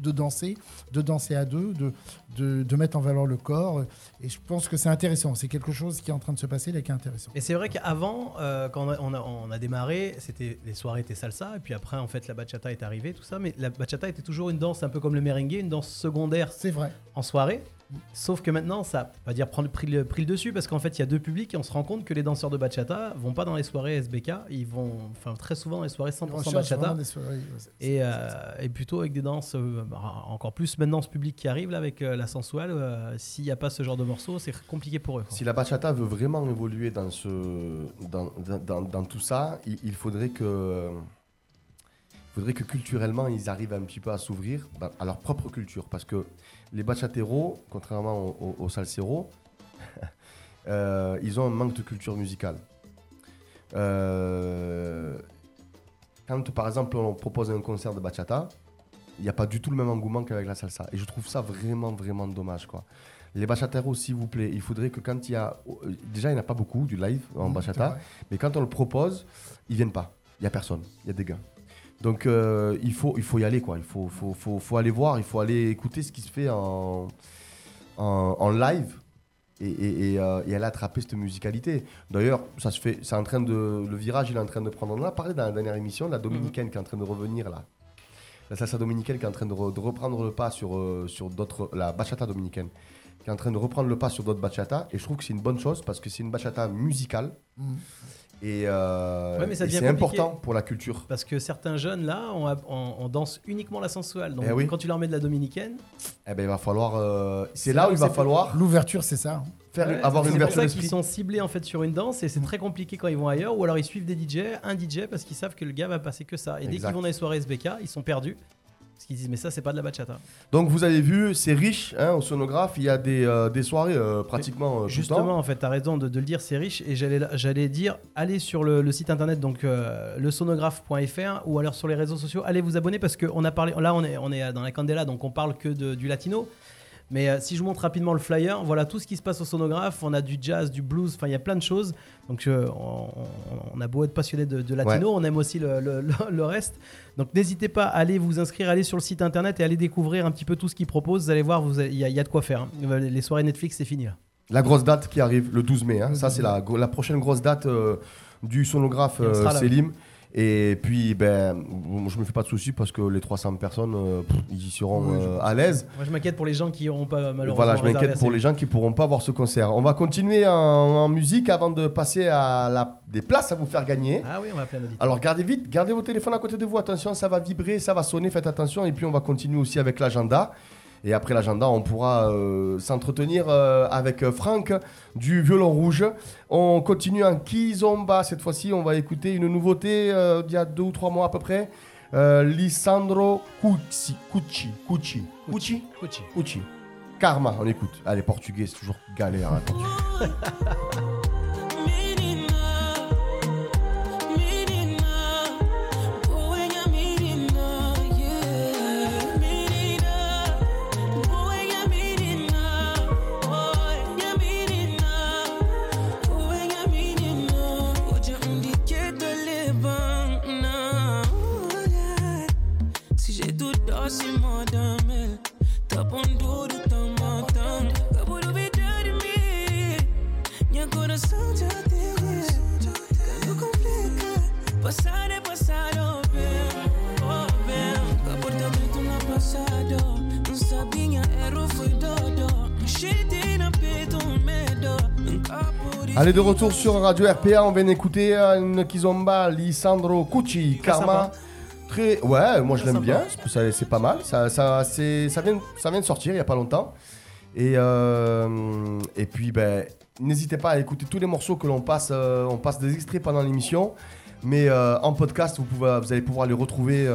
de danser, de danser à deux, de, de, de mettre en valeur le corps. Et je pense que c'est intéressant. C'est quelque chose qui est en train de se passer là, qui est intéressant. Et c'est vrai qu'avant, euh, quand on a, on a- on a démarré, c'était les soirées étaient salsa, et puis après, en fait, la bachata est arrivée, tout ça. Mais la bachata était toujours une danse un peu comme le merengue, une danse secondaire C'est vrai. en soirée. Sauf que maintenant, ça va pas dire prendre pris le, pris le dessus parce qu'en fait, il y a deux publics et on se rend compte que les danseurs de bachata vont pas dans les soirées SBK, ils vont, enfin, très souvent dans les soirées 100% On recherche bachata. vraiment des soirées, ouais, c'est- Et, euh, et plutôt avec des danses, euh, bah, encore plus maintenant ce public qui arrive là avec euh, la sensuelle, euh, s'il n'y a pas ce genre de morceaux, c'est compliqué pour eux. quoi. Si la bachata veut vraiment évoluer dans, ce, dans, dans, dans- dans tout ça, il, il faudrait que. il faudrait que culturellement ils arrivent un petit peu à s'ouvrir à leur propre culture. Parce que les bachateros, contrairement aux, aux, aux salseros, euh, ils ont un manque de culture musicale. Euh, quand par exemple on propose un concert de bachata, il n'y a pas du tout le même engouement qu'avec la salsa. Et je trouve ça vraiment, vraiment dommage. Quoi. Les bachateros, s'il vous plaît, il faudrait que quand il y a. euh, Déjà, il n'y en a pas beaucoup du live en c'est bachata, mais quand on le propose, ils viennent pas. Il n'y a personne. Il y a des gars. Donc, euh, il, faut, il faut y aller, quoi. Il faut, faut, faut, faut aller voir, il faut aller écouter ce qui se fait en, en, en live et, et, et, euh, et aller attraper cette musicalité. D'ailleurs, ça se fait, c'est en train de, le virage, il est en train de prendre. On en a parlé dans la dernière émission, la dominicaine qui est en train de revenir là. La salsa dominicaine qui est en train de, re- de reprendre le pas sur, euh, sur d'autres, la bachata dominicaine qui est en train de reprendre le pas sur d'autres bachata et je trouve que c'est une bonne chose parce que c'est une bachata musicale Mm. Et, euh, Ouais, mais ça et devient c'est important pour la culture. Parce que certains jeunes là, on, on- on danse uniquement la sensuelle. Donc Eh oui. quand tu leur mets de la dominicaine, Eh ben, il va falloir. euh, c'est là là où il va falloir L'ouverture, c'est ça. faire, Ouais, avoir une c'est pour ouverture ça qu'ils sont ciblés en fait sur une danse et c'est très compliqué quand ils vont ailleurs ou alors ils suivent des DJ, un DJ parce qu'ils savent que le gars va passer que ça. Et dès qu'ils vont dans les soirées SBK, ils sont perdus parce qu'ils disent mais ça c'est pas de la bachata. Donc vous avez vu, c'est riche hein, au sonographe. Il y a des, euh, des soirées euh, pratiquement euh, tout le temps. Justement, en fait, tu as raison de, de le dire, c'est riche. Et j'allais dire, allez sur le, le site internet, donc lesonographe.fr, ou alors sur les réseaux sociaux, allez vous abonner parce qu'on a parlé. Là, on est, on est dans la Candela, donc on parle que de- du latino. Mais euh, si je vous montre rapidement le flyer, voilà tout ce qui se passe au sonographe. On a du jazz, du blues, enfin il y a plein de choses. Donc euh, on, a beau être passionné de, de latino, on aime aussi le, le- le- le reste. Donc n'hésitez pas à aller vous inscrire, aller sur le site internet et aller découvrir un petit peu tout ce qu'ils proposent. Vous allez voir, il y, a- il y a de quoi faire. hein. Les soirées Netflix, c'est fini là. La grosse date qui arrive le 12 mai. hein. Ça 12 c'est la, prochaine grosse date euh, du sonographe euh. Selim. Et puis ben, je me fais pas de soucis parce que les 300 personnes, euh, pff, ils y seront Oui, euh, à l'aise. Moi, je m'inquiète pour les gens qui n'auront pas malheureusement. Voilà, je m'inquiète pour les gens qui pourront pas voir ce concert. On va continuer en, en musique avant de passer à la, des places à vous faire gagner. Ah oui, on va appeler un. Alors gardez vite, gardez vos téléphones à côté de vous, attention, ça va vibrer, ça va sonner, faites attention. Et puis on va continuer aussi avec l'agenda. Et après l'agenda, on pourra euh, s'entretenir euh, avec euh, Franck du Violon Rouge. On continue en Kizomba. Cette fois-ci, on va écouter une nouveauté euh, d'il y a deux ou trois mois à peu près. Euh, Lisandro Cucci. Cucci. Cucci. Cucci. Cucci. Cucci. Karma, on écoute. Allez, portugais, c'est toujours galère. hein, Allez, de retour sur Radio RPA, on vient d'écouter une Kizomba, Lisandro Cucci, Karma. Très, ouais, moi je l'aime bien, c'est pas mal. Ça, ça, ça, vient, ça vient de sortir il y a pas longtemps. Et, euh, et puis, ben, n'hésitez pas à écouter tous les morceaux que l'on passe. euh, on passe des extraits pendant l'émission. Mais euh, en podcast, vous, pouvez, vous allez pouvoir les retrouver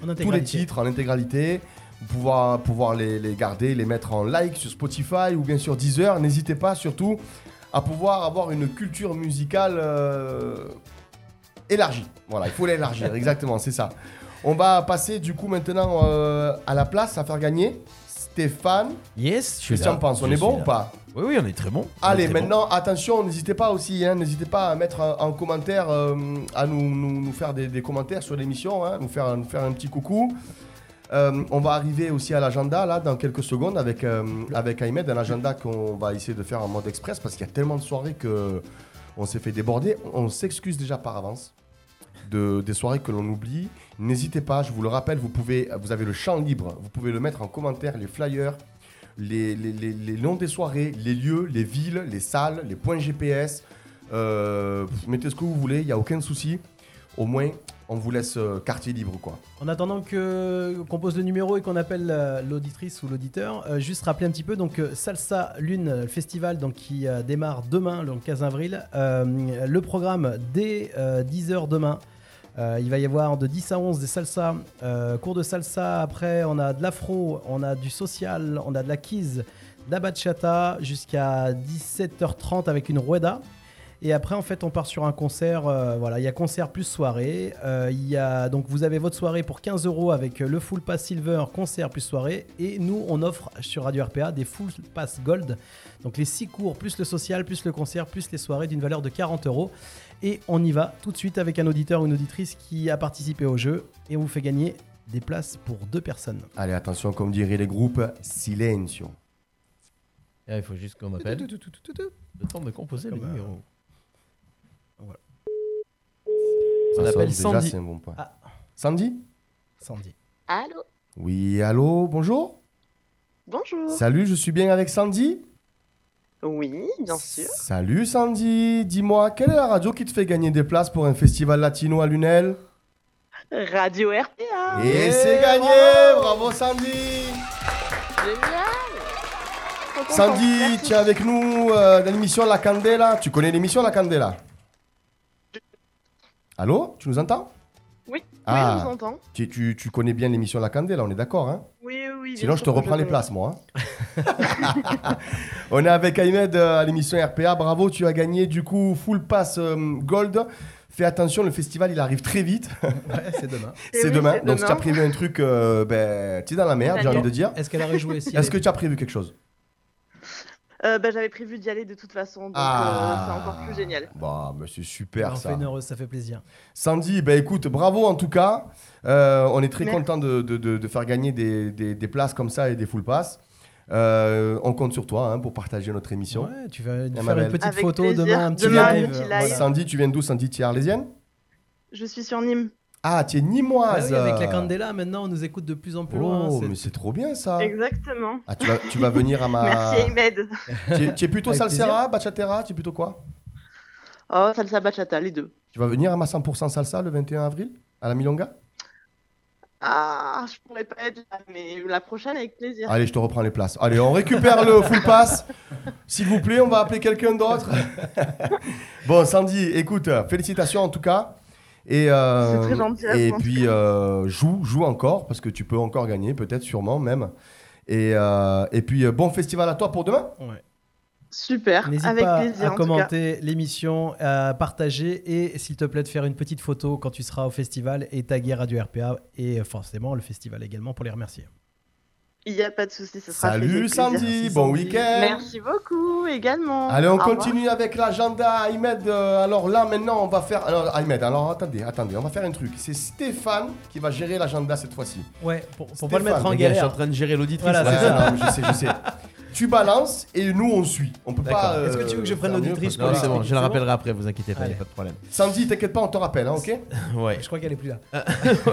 tous les titres en intégralité. Pouvoir, pouvoir les, les garder, les mettre en like sur Spotify ou bien sur Deezer. N'hésitez pas surtout à pouvoir avoir une culture musicale euh, élargie. Voilà, il faut l'élargir, exactement, c'est ça. On va passer du coup maintenant euh, à la place à faire gagner Stéphane. Yes, je suis là. en penses? On Je est bon là. ou pas? Oui, oui, on est très bon. Allez, très bon. maintenant, attention, n'hésitez pas aussi, hein, n'hésitez pas à mettre en, en commentaire, euh, à nous, nous- nous faire des, des commentaires sur l'émission, hein, nous, faire, nous faire un petit coucou. Euh, on va arriver aussi à l'agenda là dans quelques secondes avec, euh, avec Ahmed, un agenda qu'on va essayer de faire en mode express parce qu'il y a tellement de soirées que on s'est fait déborder. On s'excuse déjà par avance de, des soirées que l'on oublie. N'hésitez pas, je vous le rappelle, vous, pouvez, vous avez le champ libre, vous pouvez le mettre en commentaire, les flyers, les- les noms des soirées, les lieux, les villes, les salles, les points GPS. Euh, mettez ce que vous voulez, il n'y a aucun souci. Au moins, on vous laisse euh, quartier libre, quoi. En attendant que qu'on pose le numéro et qu'on appelle euh, l'auditrice ou l'auditeur, euh, juste rappeler un petit peu donc Salsa Lune le festival donc qui démarre demain le 15 avril. Le programme dès 10h demain. Il va y avoir de 10 à 11 des salsa, cours de salsa. Après, on a de l'afro, on a du social, on a de la kiz, de la bachata jusqu'à 17h30 avec une rueda. Et après, en fait, on part sur un concert. euh, voilà, il y a concert plus soirée. Euh, il y a donc vous avez votre soirée pour 15 euros avec euh, le full pass silver, concert plus soirée. Et nous, on offre sur Radio RPA des full pass gold. Donc les 6 cours plus le social, plus le concert, plus les soirées d'une valeur de 40 euros. Et on y va tout de suite avec un auditeur ou une auditrice qui a participé au jeu et on vous fait gagner des places pour deux personnes. Allez, attention, comme diraient les groupes, silencio. Ah, il faut juste qu'on m'appelle. Le temps de composer le Comme, Ça On sonne, appelle déjà, Sandy. c'est un bon point. Ah. Sandy Sandy. Allô? Oui, allô, bonjour Bonjour. Salut, je suis bien avec Sandy? Oui, bien sûr. Salut Sandy, dis-moi, quelle est la radio qui te fait gagner des places pour un festival latino à Lunel? Radio RPA. Et c'est gagné Bravo Sandy Génial. Sandy, tu es avec nous euh, dans l'émission La Candela. Tu connais l'émission La Candela? Allô Tu nous entends? Oui, Ah. oui, je vous entends. tu, tu- tu connais bien l'émission La Candela, on est d'accord hein? Oui, oui, Sinon, je te reprends les places, moi. hein. On est avec Ahmed euh, à l'émission RPA. Bravo, tu as gagné du coup Full Pass euh, Gold. Fais attention, le festival il arrive très vite. Ouais, c'est demain. C'est oui, demain. Donc, si tu as prévu un truc, euh, ben, tu es dans la merde, j'ai envie de dire. Est-ce qu'elle a rejoué si Est-ce que tu as prévu quelque chose? Euh, bah, J'avais prévu d'y aller de toute façon, donc Ah. euh, c'est encore plus génial. Bah, mais c'est super fait ça. une heureuse, ça fait plaisir. Sandy, ben écoute, bravo en tout cas. Euh, on est très Merci. content de, de- de- de faire gagner des, des- des places comme ça et des full pass. Euh, on compte sur toi hein, pour partager notre émission. Ouais, tu vas nous ma faire une petite Avec photo plaisir. demain, un petit Demain, live. un petit live. voilà. Sandy, tu viens d'où Sandy, tu es arlésienne? Je suis sur Nîmes. Ah, tu es Ah nimoise. oui, avec la Candela, maintenant, on nous écoute de plus en plus loin. Oh, mais c'est trop bien ça. Exactement. Ah, tu vas, tu vas venir à ma. Merci Ahmed. Tu es, tu es plutôt salsera, bachatera, tu es plutôt quoi? Oh, salsa bachata, les deux. Tu vas venir à ma 100% salsa le 21 avril à la Milonga? Ah, je pourrais pas être là, mais la prochaine avec plaisir. Allez, je te reprends les places. Allez, on récupère le full pass. S'il vous plaît, on va appeler quelqu'un d'autre. bon, Sandy, écoute, félicitations en tout cas. Et, euh, C'est très gentil à et puis, euh, joue, joue encore, parce que tu peux encore gagner, peut-être, sûrement même. Et, euh, et puis, euh, bon festival à toi pour demain. Ouais. Super, N'hésite avec pas plaisir. à en commenter l'émission, à partager et s'il te plaît de faire une petite photo quand tu seras au festival et taguer Radio RPA et forcément le festival également pour les remercier. Il n'y a pas de souci, ce sera Salut. Sandy, bon week-end. Merci beaucoup également. Allez, on Au revoir. continue avec l'agenda Ahmed. euh, alors là, maintenant, on va faire. Alors, Ahmed, alors attendez, attendez, on va faire un truc. C'est Stéphane qui va gérer l'agenda cette fois-ci. Ouais, pour, pour Stéphane, pas le mettre en gars, je suis en galère. train de gérer l'auditrice. Voilà, c'est Ouais, ça. non, mais je sais, je sais. Tu balances et nous on suit. On peut pas. Est-ce que tu veux que je prenne l'auditrice Non, c'est bon, je la rappellerai après, vous inquiétez pas, il a pas de problème. Sandy, t'inquiète pas, on te rappelle, hein, ok Ouais. Je crois qu'elle est plus là.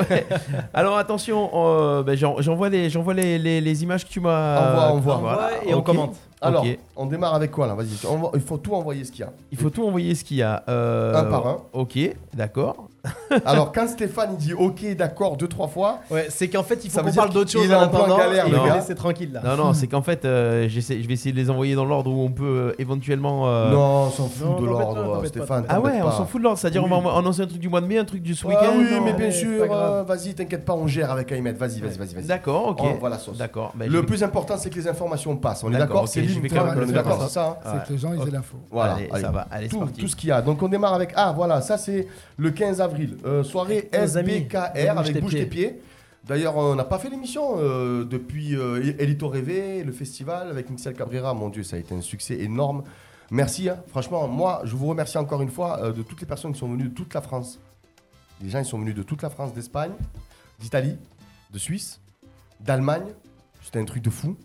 Ouais. Alors attention, euh, ben, j'en- j'envoie les, j'envoie les, les, les images que tu m'as. Envoie, envoie. Voilà, Envoie et on commente. Alors, on démarre avec quoi là? Vas-y, on va- il faut tout envoyer ce qu'il y a. Il faut tout envoyer ce qu'il y a. euh, Un par un. Ok, d'accord. Alors, quand Stéphane il dit ok, d'accord, deux, trois fois, Ouais, c'est qu'en fait, il faut qu'on parle d'autre chose est en attendant. galère, et le on va gars. laisser tranquille là. Non, non, c'est qu'en fait, euh, j'essaie- je vais essayer de les envoyer dans l'ordre où on peut euh, éventuellement. euh, non, on s'en fout non, de pas, l'ordre, pas, Stéphane. Ah ouais, t'embête on pas. s'en fout de l'ordre, c'est-à-dire Oui. on va annoncer un truc du mois de mai, un truc du ce Ah week-end. oui, non mais bien sûr, pas euh, vas-y, t'inquiète pas, on gère avec Ahmed. Vas-y, vas-y, vas-y, vas-y. D'accord, ok. On envoie la sauce. D'accord. ben, Le plus important, c'est que les informations passent. On est D'accord, C'est d'accord, c'est ça hein C'est que les gens ils aient l'info. Voilà, ça va, allez, c'est tout, parti. tout ce qu'il y a. Donc on démarre avec ah voilà, ça c'est le 15 avril, Euh, soirée SBKR avec Bouge tes pieds. D'ailleurs, on n'a pas fait l'émission euh, depuis euh, Elito Rêvé, le festival avec Michel Cabrera. Mon Dieu, ça a été un succès énorme. Merci, hein. franchement, moi je vous remercie encore une fois euh, de toutes les personnes qui sont venues de toute la France. Les gens ils sont venus de toute la France, d'Espagne, d'Italie, de Suisse, d'Allemagne. C'était un truc de fou.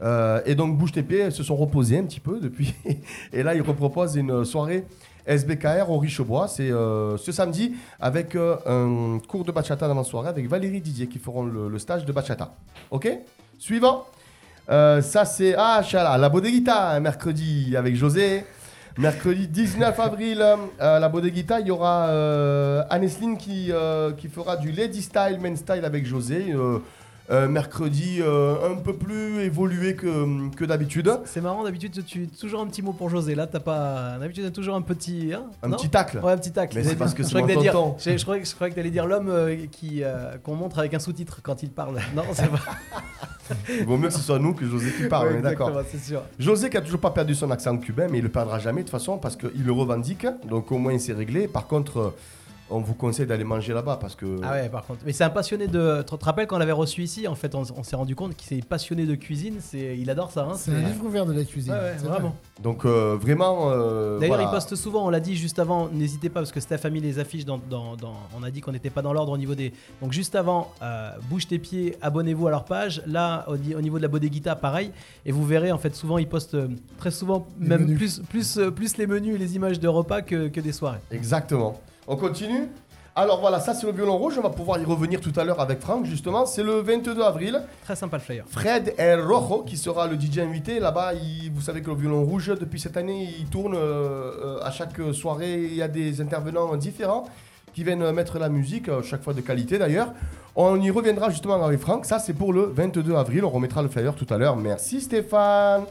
Euh, et donc Bouge tes pieds se sont reposés un petit peu depuis. et là, ils reproposent une soirée SBKR au Richebois. C'est euh, ce samedi avec euh, un cours de bachata dans la soirée avec Valérie Didier qui feront le, stage de bachata. Ok? Suivant. Euh, ça c'est ah chala, la bodeguita un mercredi avec José. Mercredi 19 avril, la bodeguita, il y aura Anesline qui, qui fera du lady style, men style avec José. Euh, mercredi euh, un peu plus évolué que, que d'habitude. C'est marrant, d'habitude, tu as toujours un petit mot pour José. Là, t'as pas. D'habitude, t'as toujours un petit. hein, Un non petit tacle. Ouais, un petit tacle. Mais c'est parce que Je c'est mon dire- Je, je croyais, que t'allais dire l'homme euh, qui euh, qu'on montre avec un sous-titre quand il parle. Non, c'est pas. Il vaut mieux que ce soit nous que José qui parle, Ouais, d'accord. c'est sûr. José qui a toujours pas perdu son accent cubain, mais il le perdra jamais de toute façon parce qu'il le revendique. Donc au moins c'est réglé. Par contre, on vous conseille d'aller manger là-bas parce que. Ah ouais, par contre. Mais c'est un passionné de. Tu te rappelles quand on l'avait reçu ici En fait, on, on s'est rendu compte qu'il s'est passionné de cuisine. C'est, il adore ça. Hein, C'est un livre ouvert de la cuisine. Ouais, vraiment. Donc euh, vraiment. euh, D'ailleurs, voilà. il poste souvent, on l'a dit juste avant, n'hésitez pas parce que Steph a mis les affiches dans. dans- dans- on a dit qu'on n'était pas dans l'ordre au niveau des. Donc, juste avant, euh, bouge tes pieds, abonnez-vous à leur page. Là, au, ni- au niveau de la bodeguita, pareil. Et vous verrez, en fait, souvent, ils postent très souvent, Les même menus. plus, plus, plus les menus et les images de repas que, que des soirées. Exactement. On continue Alors voilà, ça c'est le violon rouge. On va pouvoir y revenir tout à l'heure avec Franck justement. C'est le 22 avril. Très sympa le flyer. Fred El Rojo qui sera le DJ invité. Là-bas, il- vous savez que le violon rouge, depuis cette année, il tourne euh, euh, à chaque soirée. Il y a des intervenants différents qui viennent mettre la musique, euh, chaque fois de qualité d'ailleurs. On y reviendra justement avec Franck. Ça, c'est pour le 22 avril. On remettra le flyer tout à l'heure. Merci Stéphane.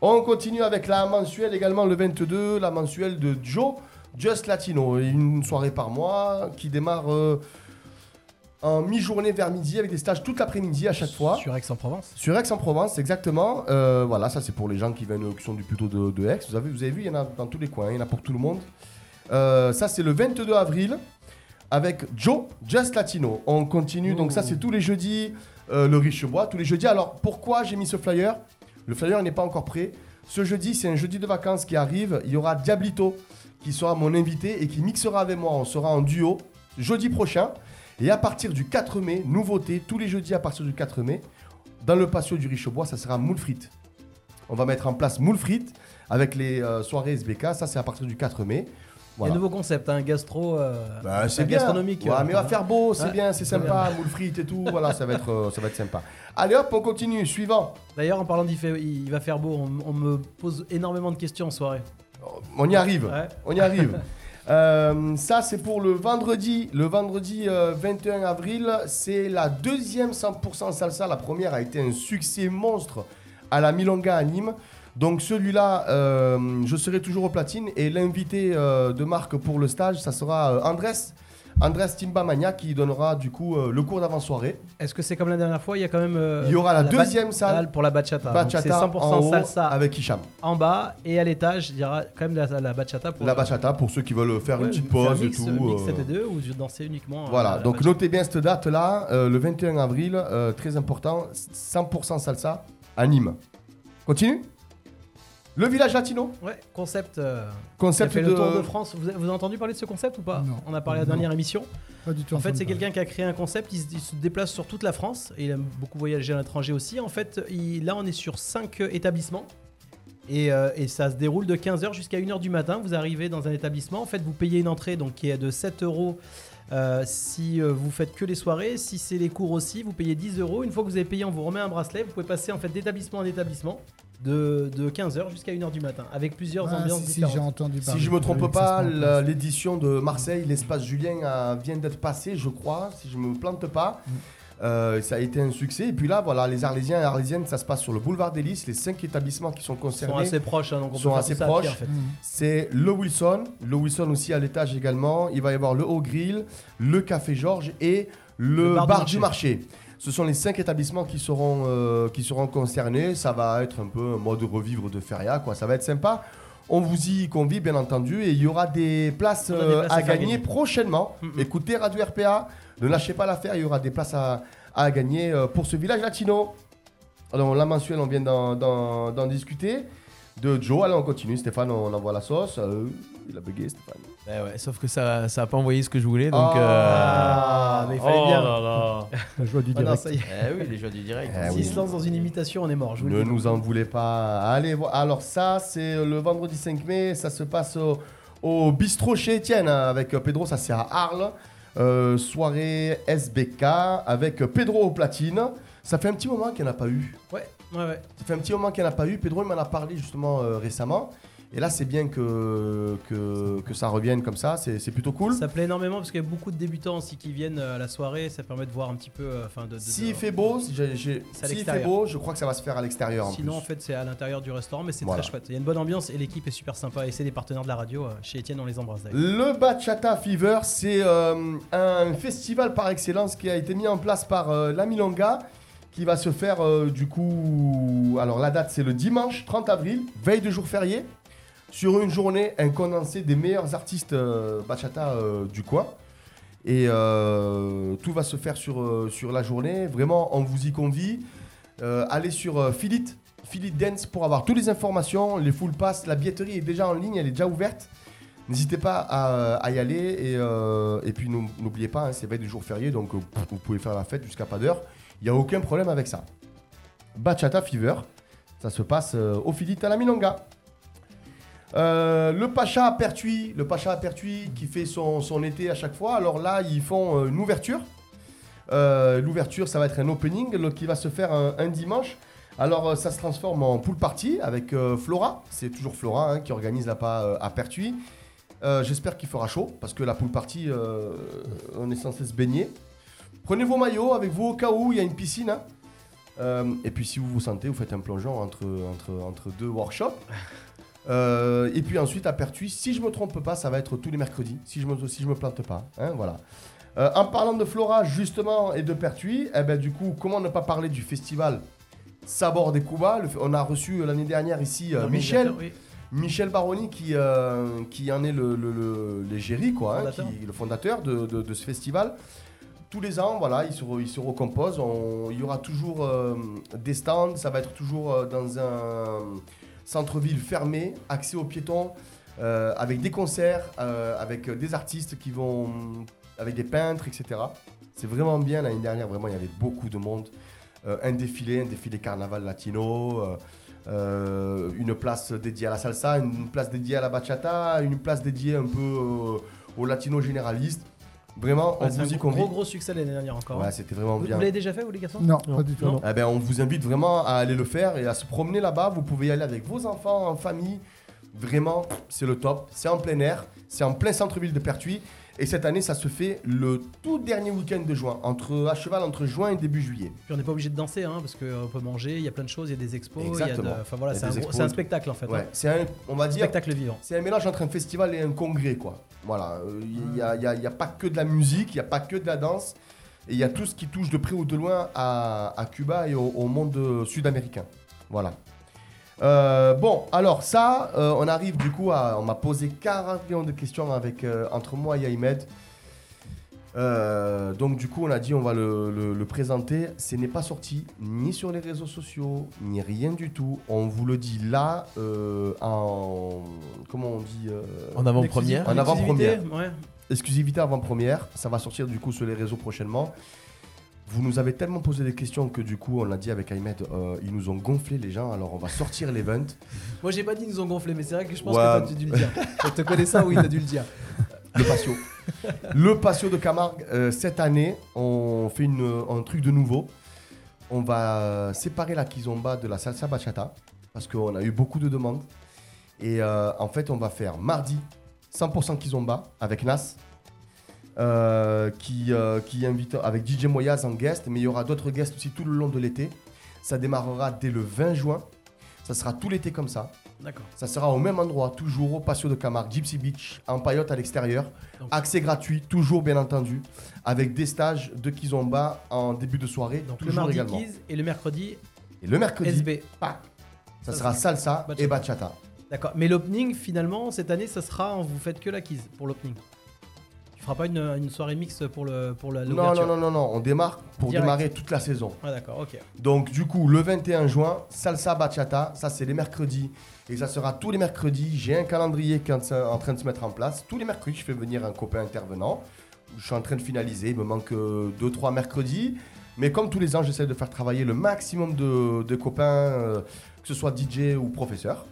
On continue avec la mensuelle également le 22, la mensuelle de Joe, Just Latino. Une soirée par mois qui démarre euh, en mi-journée vers midi avec des stages toute l'après-midi à chaque fois. Sur Aix-en-Provence? Sur Aix-en-Provence, exactement. Euh, voilà, ça c'est pour les gens qui viennent, qui sont du plutôt de, de Aix. Vous avez, vous avez vu, il y en a dans tous les coins, il y en a pour tout le monde. Euh, ça c'est le 22 avril avec Joe Just Latino. On continue, donc ça c'est tous les jeudis, euh, le Richebois, tous les jeudis. Alors pourquoi j'ai mis ce flyer? Le flyer n'est pas encore prêt. Ce jeudi, c'est un jeudi de vacances qui arrive. Il y aura Diablito qui sera mon invité et qui mixera avec moi. On sera en duo jeudi prochain. Et à partir du 4 mai, nouveauté, tous les jeudis à partir du 4 mai, dans le patio du Richebois, ça sera moule frites. On va mettre en place moule frites avec les euh, soirées SBK. Ça, c'est à partir du 4 mai. Il y a un nouveau concept, un gastro. euh, Bah, c'est un bien. gastronomique. Ouais, euh, mais il va faire beau, c'est Ouais, bien, c'est sympa, moule frites et tout. voilà, ça va être, ça va être sympa. Allez hop, on continue. Suivant. D'ailleurs, en parlant d'il il va faire beau, on, on me pose énormément de questions en soirée. On y arrive. Ouais. On y arrive. Euh, ça, c'est pour le vendredi. Le vendredi euh, 21 avril, c'est la deuxième 100% salsa. La première a été un succès monstre à la Milonga à Nîmes. Donc celui-là, euh, je serai toujours au platine. Et l'invité euh, de marque pour le stage, ça sera euh, Andrés. Andreas Timbamania qui donnera du coup euh, le cours d'avant-soirée. Est-ce que c'est comme la dernière fois Il y a quand même. euh, Il y aura la deuxième salle. pour la bachata. C'est Bachata 100% en haut salsa avec Hicham. en bas et à l'étage, il y aura quand même la, la bachata pour La bachata pour ceux qui veulent faire Ouais, une petite pause mix, et tout. Mix euh, des deux ou danser uniquement. euh, Voilà, donc bachata. notez bien cette date-là, euh, le 21 avril, euh, très important, 100% salsa à Nîmes. Continue? Le village latino Ouais, concept. euh, Concept qui a fait de- le tour de France. Vous avez, vous avez entendu parler de ce concept ou pas Non. On a parlé à la Non. dernière émission. Pas du tout. En fait, entendu c'est quelqu'un qui a créé un concept. Il se, il se déplace sur toute la France et il aime beaucoup voyager à l'étranger aussi. En fait, il- là, on est sur 5 établissements. Et, euh, et ça se déroule de 15h jusqu'à 1h du matin. Vous arrivez dans un établissement. En fait, vous payez une entrée donc, qui est de 7 euros euh, si euh, vous faites que les soirées. Si c'est les cours aussi, vous payez 10 euros. Une fois que vous avez payé, on vous remet un bracelet. Vous pouvez passer en fait d'établissement en établissement de, de 15h jusqu'à 1h du matin avec plusieurs Ah, ambiances si, si, différentes. j'ai entendu parler. Si je me trompe Oui, pas, l'édition de Marseille, l'espace Julien a- vient d'être passé, je crois, si je me plante pas. Mm. Euh, ça a été un succès. Et puis là, voilà, les Arlésiens et Arlésiennes, ça se passe sur le boulevard des Lys. Les cinq établissements qui sont concernés sont assez proches, hein, donc on peut sont assez proches. en fait. Mhm. C'est le Wilson, le Wilson aussi à l'étage également. Il va y avoir le Haut Grill, le Café Georges et le, bar, du marché. Ce sont les cinq établissements qui seront, euh, qui seront concernés. Ça va être un peu un mode revivre de feria, quoi. Ça va être sympa. On vous y convie, bien entendu, et il y aura des places, des euh, places à, gagner gagner. prochainement. Mhm. Écoutez Radio RPA, ne lâchez pas l'affaire, il y aura des places à, à gagner euh, pour ce village latino. Alors, la mensuelle, on vient d'en- discuter. De Joe, allez, on continue. Stéphane, on envoie la sauce. Euh, il a bugué, Stéphane. Eh ouais, sauf que ça, ça a pas envoyé ce que je voulais, donc. Ah, euh, mais il fallait oh bien. là là. La joie du Ah non, direct. ça y est. Eh oui, les joies du direct. Eh S'il oui. se lance dans une imitation, on est mort. Je vous le Ne dis. nous en voulez pas. Allez, alors ça, c'est le vendredi 5 mai. Ça se passe au, au bistrot chez Étienne hein, avec euh, Pedro. Ça, c'est à Arles. Euh, soirée SBK avec Pedro au platine. Ça fait un petit moment qu'il n'y en a pas eu. Ouais, ouais, ouais. Ça fait un petit moment qu'il n'y en a pas eu. Pedro, il m'en a parlé justement euh, récemment. Et là, c'est bien que, que, que ça revienne comme ça. C'est plutôt cool. Ça plaît énormément parce qu'il y a beaucoup de débutants aussi qui viennent euh, à la soirée. Ça permet de voir un petit peu. euh, Enfin, de, de- S'il de- fait beau, si s'il fait beau, je crois que ça va se faire à l'extérieur en Sinon, plus. en fait, c'est à l'intérieur du restaurant, mais c'est Voilà. très chouette. Il y a une bonne ambiance et l'équipe est super sympa. Et c'est des partenaires de la radio. euh, Chez Étienne, on les embrasse d'ailleurs. Le Bachata Fever, c'est euh, un festival par excellence qui a été mis en place par euh, la Milonga, qui va se faire euh, du coup. Alors la date, c'est le dimanche 30 avril, veille de jour férié. Sur une journée, un condensé des meilleurs artistes euh, bachata euh, du coin. Et euh, tout va se faire sur, la journée. Vraiment, on vous y convie. Allez sur Philip, Philip Dance pour avoir toutes les informations, les full pass. La billetterie est déjà en ligne, elle est déjà ouverte. N'hésitez pas à, y aller. Et, puis n'ou- n'oubliez pas, hein, c'est veille du jour férié, donc vous pouvez faire la fête jusqu'à pas d'heure. Il n'y a aucun problème avec ça. Bachata Fever, ça se passe au Philip à la Milonga. Euh, le Pacha à Pertuis, le Pacha à Pertuis qui fait son, été à chaque fois. Alors là, ils font euh, une ouverture. Euh, L'ouverture, ça va être un opening qui va se faire un, dimanche. Alors ça se transforme en pool party avec Flora. C'est toujours Flora hein, qui organise là-bas euh, à Pertuis. J'espère qu'il fera chaud parce que la pool party, on est censé se baigner. Prenez vos maillots avec vous au cas où il y a une piscine. hein. Et puis si vous vous sentez, vous faites un plongeon entre deux workshops. Euh, et puis ensuite à Pertuis, si je me trompe pas, ça va être tous les mercredis, si je me, si je me plante pas. hein, voilà. Euh, en parlant de Flora justement et de Pertuis, eh ben, du coup, comment ne pas parler du festival Sabor des Cuba Le- On a reçu euh, l'année dernière ici euh, Michel, Oui. Michel Baroni qui, qui en est le, l'égérie, quoi, hein, qui- le fondateur de, de- de ce festival. Tous les ans, voilà, il se, re- il se recompose. On- il y aura toujours des stands. Ça va être toujours dans un centre-ville fermé, accès aux piétons, euh, avec des concerts, euh, avec des artistes qui vont, avec des peintres, etc. C'est vraiment bien. L'année dernière, vraiment, il y avait beaucoup de monde. Euh, un défilé, un défilé carnaval latino. euh, euh, une place dédiée à la salsa, une place dédiée à la bachata, une place dédiée un peu euh, au latino généraliste. Vraiment, on Ouais, c'est vous y un convie. gros, gros succès l'année dernière encore. Ouais, c'était vraiment vous bien. vous l'avez déjà fait, vous les garçons? Non, pas du tout. Non. Eh ben, on vous invite vraiment à aller le faire et à se promener là-bas. Vous pouvez y aller avec vos enfants, en famille. Vraiment, c'est le top. C'est en plein air. C'est en plein centre-ville de Pertuis. Et cette année, ça se fait le tout dernier week-end de juin, entre, à cheval entre juin et début juillet. Puis on n'est pas obligé de danser, hein, parce qu'on peut manger, il y a plein de choses, il y a des expos, Exactement. enfin voilà, c'est un, spectacle en fait. Ouais, hein. c'est un, on va dire, Spectacle vivant. c'est un mélange entre un festival et un congrès, quoi. Voilà, euh, il n'y a, y a- y a pas que de la musique, il n'y a pas que de la danse, et il y a tout ce qui touche de près ou de loin à, à Cuba et au, au monde sud-américain. Voilà. Euh, bon, alors ça, euh, on arrive du coup à. On m'a posé 40 millions de questions avec, euh, entre moi et Ahmed. Euh, donc du coup, on a dit on va le, le- le présenter. Ce n'est pas sorti ni sur les réseaux sociaux, ni rien du tout. On vous le dit là euh, en comment on dit euh, En avant-première. En avant-première. Ouais. exclusivité avant-première. Ça va sortir du coup sur les réseaux prochainement. Vous nous avez tellement posé des questions que du coup, on l'a dit avec Ahmed, euh, ils nous ont gonflé les gens. Alors on va sortir l'event. Moi j'ai pas dit qu'ils nous ont gonflé, mais c'est vrai que je pense Ouais. que t'as dû le dire. Je te connais ça, oui, t'as dû le dire. Le patio. le patio de Camargue, euh, cette année, on fait une- un truc de nouveau. On va séparer la kizomba de la salsa bachata parce qu'on a eu beaucoup de demandes. Et euh, en fait, on va faire mardi 100% kizomba avec Nas. Euh, qui, euh, qui invite avec DJ Moyaz en guest, mais il y aura d'autres guests aussi tout le long de l'été. Ça démarrera dès le 20 juin. Ça sera tout l'été comme ça. D'accord. Ça sera au même endroit, toujours au Patio de Camargue, Gypsy Beach, en paillote à l'extérieur. Donc- Accès gratuit, toujours bien entendu, avec des stages de Kizomba en début de soirée, Donc le toujours mardi également. Kiz et le mercredi Et le mercredi, SB. ça Ça, sera salsa Bachata. et bachata. D'accord. Mais l'opening, finalement, cette année, ça sera, vous faites que la Kiz pour l'opening. Feras pas une, une soirée mix pour le pour la Non, non, non, non, non, on démarre pour Direct. démarrer toute la saison. Ah d'accord, ok. Donc du coup, le 21 juin, salsa bachata, ça c'est les mercredis. Et ça sera tous les mercredis. J'ai un calendrier qui est en train de se mettre en place. Tous les mercredis, je fais venir un copain intervenant. Je suis en train de finaliser. Il me manque 2-3 mercredis. Mais comme tous les ans, j'essaie de faire travailler le maximum de, de copains, euh, que ce soit DJ ou professeur.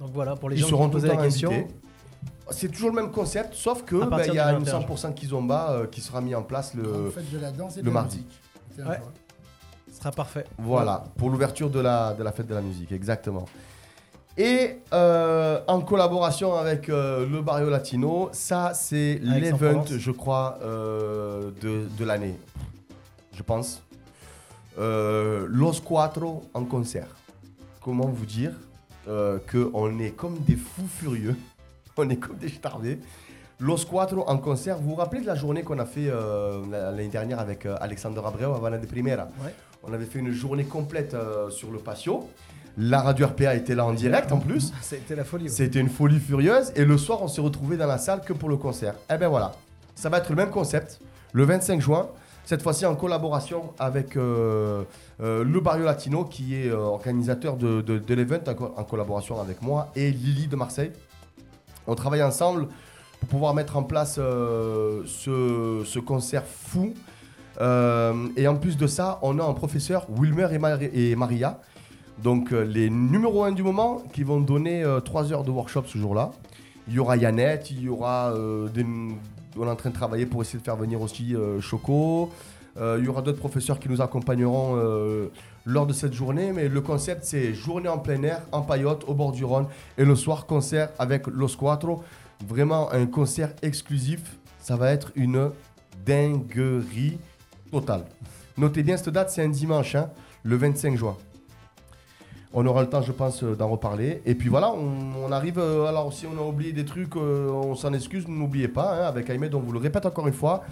Donc voilà, pour les Ils gens qui posé la question. invités. C'est toujours le même concept, sauf que ben, il y a une 21 100% Kizomba euh, qui sera mis en place le, de la danse et de le la mardi. Ouais. Ce sera parfait. Voilà, pour l'ouverture de la, de la fête de la musique, exactement. Et euh, en collaboration avec euh, le Barrio Latino, ça c'est l'event, je crois, euh, de, de l'année, je pense. Euh, Los Cuatro en concert. Comment vous dire euh, qu'on est comme des fous furieux, on est comme des starbés. Los Cuatro en concert, vous vous rappelez de la journée qu'on a fait euh, l'année dernière avec euh, Alexander Abreu avant la de Primera? Ouais. on avait fait une journée complète euh, sur le patio. La radio RPA était là en direct en plus. C'était la folie. ouais. C'était une folie furieuse. Et le soir, on s'est retrouvé dans la salle que pour le concert. Et ben voilà. Ça va être le même concept. Le 25 juin. Cette fois-ci en collaboration avec euh, euh, le Barrio Latino qui est euh, organisateur de, de, de l'event en, co- en collaboration avec moi et Lily de Marseille. On travaille ensemble pour pouvoir mettre en place euh, ce, ce concert fou. Euh, et en plus de ça, on a un professeur, Wilmer et, Mari- et Maria, donc euh, les numéros 1 du moment, qui vont donner 3 heures de workshop ce jour-là. Il y aura Yannette, il y aura on est en train de travailler pour essayer de faire venir aussi Choco. Il y aura d'autres professeurs qui nous accompagneront lors de cette journée. Mais le concept, c'est journée en plein air, en paillote, au bord du Rhône. Et le soir, concert avec Los Cuatro. Vraiment un concert exclusif. Ça va être une dinguerie totale. Notez bien cette date, c'est un dimanche, hein, le 25 juin. On aura le temps, je pense, d'en reparler. Et puis voilà, on, on arrive. euh, alors, si on a oublié des trucs, euh, on s'en excuse. N'oubliez pas, hein, avec Ahmed, on vous le répète encore une fois.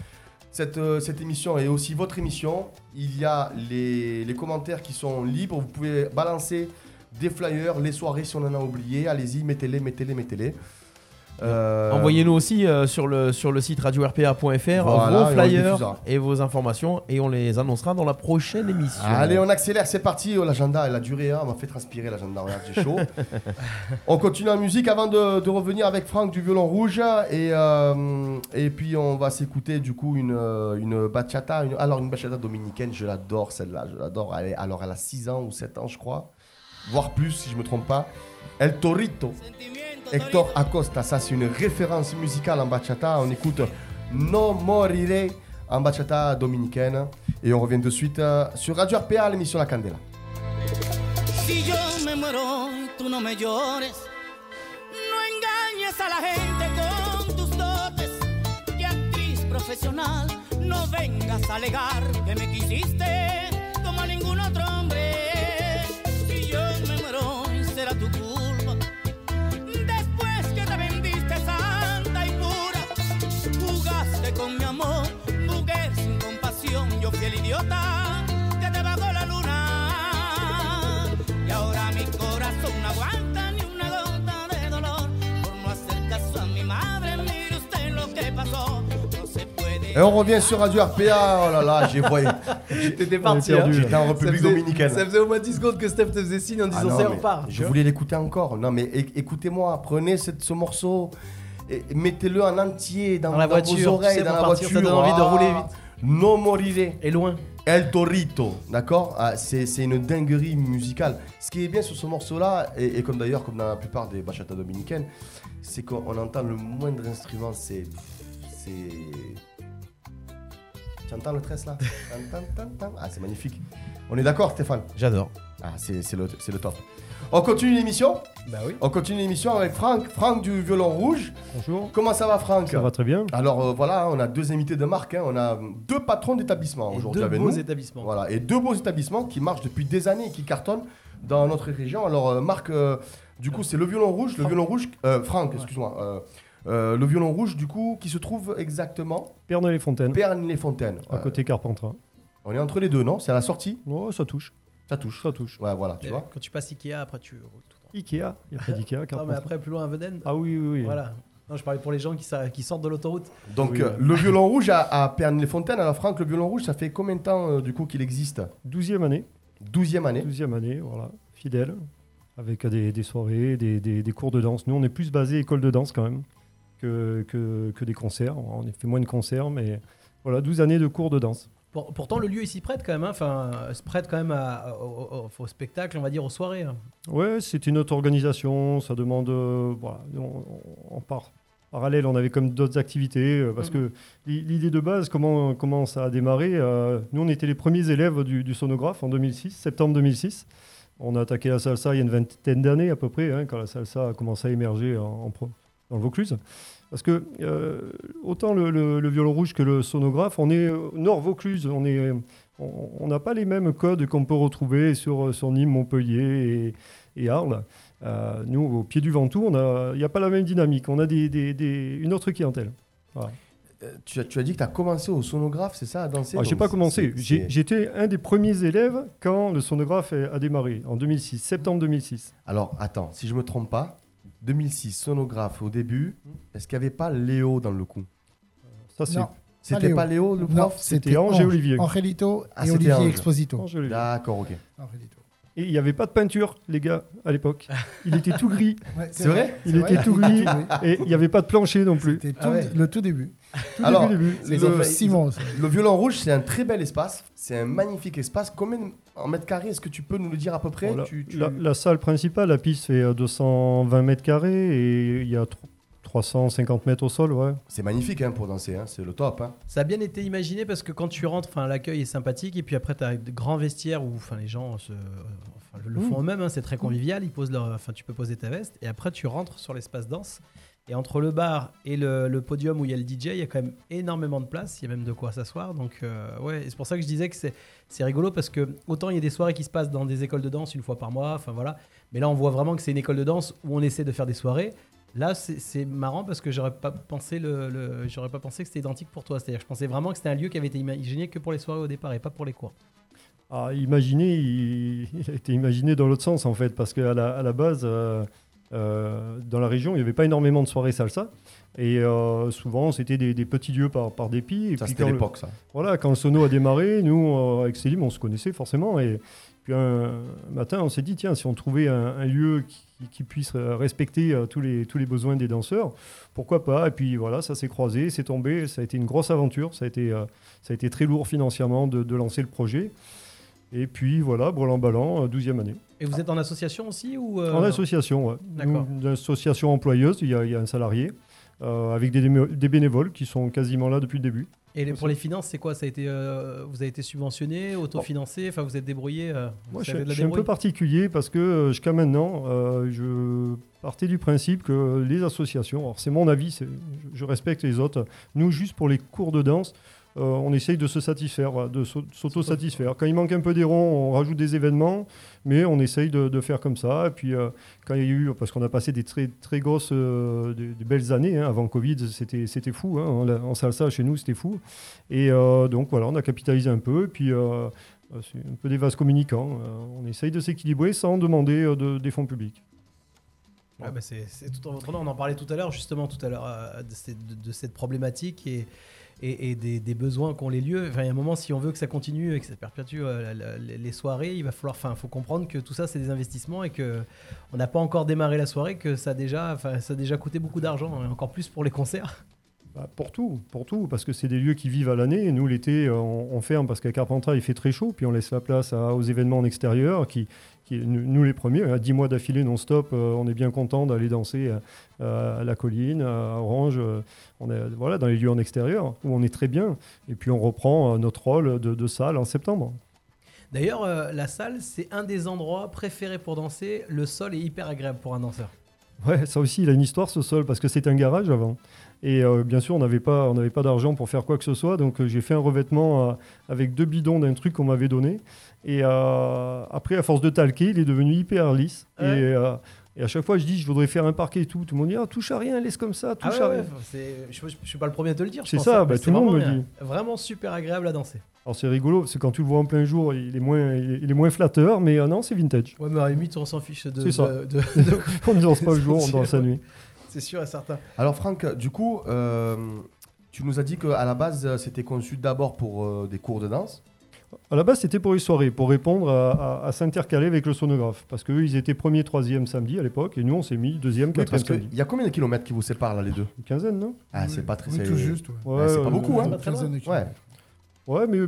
Cette, euh, cette émission est aussi votre émission. Il y a les, les commentaires qui sont libres. Vous pouvez balancer des flyers, les soirées si on en a oublié. Allez-y, mettez-les, mettez-les, mettez-les. Euh, Envoyez-nous aussi euh, sur, le, sur le site radio-rpa.fr Voilà, vos flyers et vos informations et on les annoncera dans la prochaine émission. Allez, on accélère, c'est parti. Oh, l'agenda, elle a duré, hein, on m'a fait transpirer l'agenda. Regarde, j'ai chaud. on continue en musique avant de, de revenir avec Franck du violon rouge. Et, euh, et puis, on va s'écouter du coup une, une bachata. Une, alors, une bachata dominicaine, je l'adore celle-là. Je l'adore. Elle est- alors, elle a 6 ans ou 7 ans, je crois. Voire plus, si je me trompe pas. El Torito. Hector Acosta, ça c'est une référence musicale en bachata. On écoute No Moriré en bachata dominicaine. Et on revient de suite euh, sur Radio RPA, l'émission La Candela. Si yo me muero tú no me llores, no engañes a la gente con tus dotes, que han profesional. No vengas a alegar que me quisiste Et on revient sur Radio RPA. Oh là là, j'ai voyé. T'étais parti, hein. J'étais en Ça République faisait- Dominicaine. Ça faisait au moins 10 secondes que Steph te faisait signe en Ah disant non, c'est repart. Je voulais l'écouter encore. Non, mais écoutez-moi, prenez cette- ce morceau et et mettez-le en entier dans, Dans la vos voiture, tu oreilles, sais, dans la partir, ça voiture. donne envie de rouler Ah, vite. No moriré. Et loin. El Torito, d'accord? Ah, C'est c'est une dinguerie musicale. Ce qui est bien sur ce morceau-là, et, et comme d'ailleurs, comme dans la plupart des bachatas dominicaines, c'est qu'on entend le moindre instrument, c'est. Tu entends le tresse là Tan, tan, tan, tan. Ah, c'est magnifique. On est d'accord, Stéphane J'adore. Ah, c'est c'est le, c'est le top. On continue l'émission Bah oui. On continue l'émission avec Franck. Franck du violon rouge. Bonjour. Comment ça va, Franck Ça va très bien. Alors euh, voilà, on a deux invités de marque. hein. On a deux patrons d'établissement Et aujourd'hui deux avec beaux nous. établissements. Voilà, et deux beaux établissements qui marchent depuis des années et qui cartonnent dans notre région. Alors, euh, Marc, euh, du coup, c'est le violon rouge. Le violon rouge, euh, Franck, excuse-moi. euh, euh, le violon rouge, du coup, qui se trouve exactement Pernay-les-Fontaines, Perne-les-Fontaines. à Ouais. côté Carpentras. On est entre les deux, non? C'est à la sortie? Oh, ça touche. Ça touche. Ça touche. Ouais, voilà, tu Et vois. Quand tu passes Ikea, après tu roules tout. Ikea, il n'y a pas d'Ikea. Non, mais Carpentras. après, plus loin à Veden. Ah oui, oui, oui. Voilà. Non, je parlais pour les gens qui, sa- qui sortent de l'autoroute. Donc, Oui. euh, le violon rouge à, à Perne-les-Fontaines. Alors, Franck, le violon rouge, ça fait combien de temps, euh, du coup, qu'il existe? 12e année. 12e année. 12e année, voilà. Fidèle. Avec des, des soirées, des, des- des cours de danse. Nous, on est plus basé école de danse quand même que, que, que des concerts. On a fait moins de concerts, mais voilà, 12 années de cours de danse. Pour- pourtant, le lieu, s'y prête quand même. hein. Enfin, euh, se prête quand même à- au, au- au spectacle, on va dire, aux soirées. hein. Ouais, c'était notre organisation. Ça demande. euh, voilà, on, on- en par- parallèle, on avait comme d'autres activités. euh, parce que l'i- l'idée de base, comment, comment ça a démarré euh, Nous, on était les premiers élèves du, du sonographe en 2006, septembre 2006. On a attaqué la salsa il y a une vingtaine d'années à peu près, hein, quand la salsa a commencé à émerger en, en pro- dans le Vaucluse. Parce que euh, autant le, le- le violon rouge que le sonographe, on est euh, Nord Vaucluse, on est, on on n'a pas les mêmes codes qu'on peut retrouver sur, sur Nîmes, Montpellier et, et Arles. Euh, nous, au pied du Ventoux, on il n'y a pas la même dynamique. On a des, des- des- une autre clientèle. Voilà. Euh, tu, as, tu as dit que tu as commencé au sonographe, c'est ça, à danser Ah, j'ai Donc, pas commencé. J'étais un des premiers élèves quand le sonographe a démarré, en 2006, septembre 2006. Alors, attends, si je me trompe pas, 2006, sonographe au début, est-ce qu'il n'y avait pas Léo dans le coup? Ça, c'est C'était pas Léo, le prof? C'était Ange et Olivier. Angelito Ah, et c'était Olivier Ange. Exposito. D'accord, ok. Angelito. Et il n'y avait pas de peinture, les gars, à l'époque. Il était tout gris. Ouais, C'est vrai Il était vrai, tout il était gris. tout gris. Et il n'y avait pas de plancher non plus. C'était Ah ouais. le tout début. Tout Alors, début, début. Les Le- Simon. Le violon rouge, c'est un très bel espace. C'est un magnifique espace. Combien en mètres carrés est-ce que tu peux nous le dire à peu près? Voilà. Tu- tu- La, la salle principale, la piste fait euh, 220 mètres carrés et il y a 350 mètres au sol, ouais. C'est magnifique hein, pour danser, hein, c'est le top. hein. Ça a bien été imaginé parce que quand tu rentres, enfin, l'accueil est sympathique et puis après, tu as de grands vestiaires où enfin, les gens se, le font eux-mêmes. hein, c'est très convivial. Ils posent leur, enfin, tu peux poser ta veste et après, tu rentres sur l'espace danse. Et entre le bar et le, le podium où il y a le DJ, il y a quand même énormément de place. Il y a même de quoi s'asseoir. Donc, euh, ouais, c'est pour ça que je disais que c'est, c'est rigolo parce que autant il y a des soirées qui se passent dans des écoles de danse une fois par mois. Enfin voilà. Mais là, on voit vraiment que c'est une école de danse où on essaie de faire des soirées. Là, c'est, marrant parce que j'aurais pas pensé le, le- j'aurais pas pensé que c'était identique pour toi. C'est-à-dire, je pensais vraiment que c'était un lieu qui avait été imaginé que pour les soirées au départ et pas pour les cours. Ah, imaginer, il, il a été imaginé dans l'autre sens en fait, parce qu'à la, à la base, euh, euh, dans la région, il n'y avait pas énormément de soirées salsa. Et euh, souvent, c'était des, des petits lieux par, par dépit. Et Ça, c'était l'époque, ça. Voilà, quand le sono a démarré, nous, euh, avec Célim, on se connaissait forcément. Et puis un matin, on s'est dit, tiens, si on trouvait un, un lieu qui, qui puisse euh, respecter euh, tous, les, tous les besoins des danseurs, pourquoi pas Et puis voilà, ça s'est croisé, c'est tombé. Ça a été une grosse aventure. Ça a été, euh, ça a été très lourd financièrement de, de lancer le projet. Et puis voilà, brelan ballant, 12e année. Et vous êtes en association aussi ou euh, En association. Nous, Une association employeuse, il y a, il y a un salarié, euh, avec des bénévoles qui sont quasiment là depuis le début. Et les- pour les finances, c'est quoi? Ça a été, euh, vous avez été subventionné, autofinancé? Enfin, vous êtes débrouillé euh, Moi, je, suis un peu particulier parce que euh, jusqu'à maintenant, euh, je partez du principe que les associations, alors c'est mon avis, je respecte les autres, nous juste pour les cours de danse, euh, on essaye de se satisfaire, de s'au- s'auto-satisfaire. Quand il manque un peu des ronds, on rajoute des événements, mais on essaye de, de faire comme ça. Et puis euh, quand il y a eu, parce qu'on a passé des très, très grosses, euh, belles années, hein, avant Covid, c'était c'était fou, hein, en, en salsa chez nous c'était fou. Et euh, donc voilà, on a capitalisé un peu, et puis c'est un peu des vases communicants. on essaye de s'équilibrer sans demander de- des fonds publics. Ouais, bah, c'est tout en. On en parlait tout à l'heure, justement, tout à l'heure, de- de cette problématique et, et, des, besoins qu'ont les lieux. Enfin, il y a un moment, si on veut que ça continue et que ça perpétue euh, les soirées, il va falloir. Enfin, faut comprendre que tout ça, c'est des investissements et que on n'a pas encore démarré la soirée, que ça a déjà, ça déjà coûté beaucoup d'argent, et encore plus pour les concerts. Bah, pour tout, pour tout, parce que c'est des lieux qui vivent à l'année. Nous, l'été, euh, on, ferme parce qu'à Carpentras, il fait très chaud, puis on laisse la place aux événements en extérieur. Qui, qui, nous, les premiers, à 10 mois d'affilée non-stop, euh, on est bien content d'aller danser à, à la colline, à Orange, euh, on est voilà, dans les lieux en extérieur, où on est très bien. Et puis on reprend euh, notre rôle de, de salle en septembre. D'ailleurs, euh, la salle, c'est un des endroits préférés pour danser. Le sol est hyper agréable pour un danseur. Ouais, ça aussi, il a une histoire ce sol, parce que c'est un garage avant. Et euh, bien sûr, on n'avait pas, on pas d'argent pour faire quoi que ce soit, donc euh, j'ai fait un revêtement euh, avec deux bidons d'un truc qu'on m'avait donné. Et euh, après, à force de talquer, il est devenu hyper lisse. Ouais. Et, euh, et à chaque fois, je dis, je voudrais faire un parquet et tout. Tout le monde dit, ah, touche à rien, laisse comme ça, Ah touche ouais, à rien. je, je suis pas le premier à te le dire. C'est ça, bah, tout le monde me dit. Vraiment super agréable à danser. Alors c'est rigolo, c'est quand tu le vois en plein jour, il est moins, il est, il est moins flatteur, mais euh, non, c'est vintage. Ouais, mais à la limite, on s'en fiche de. C'est ça. de- de- de- on ne danse pas le jour, on danse la nuit. C'est sûr et certain. Alors Franck, du coup, euh, tu nous as dit qu'à la base, c'était conçu d'abord pour euh, des cours de danse. À la base, c'était pour les soirées, pour répondre à, à- à s'intercaler avec le sonographe. Parce qu'eux, ils étaient premier, troisième samedi à l'époque, et nous, on s'est mis deuxième, quatrième samedi. qu'il y a combien de kilomètres qui vous séparent là les deux Une quinzaine, non? Ah, c'est pas très. Oui, tout juste. ouais. Ouais, c'est pas beaucoup, hein. Ouais. kilomètres. Ouais, mais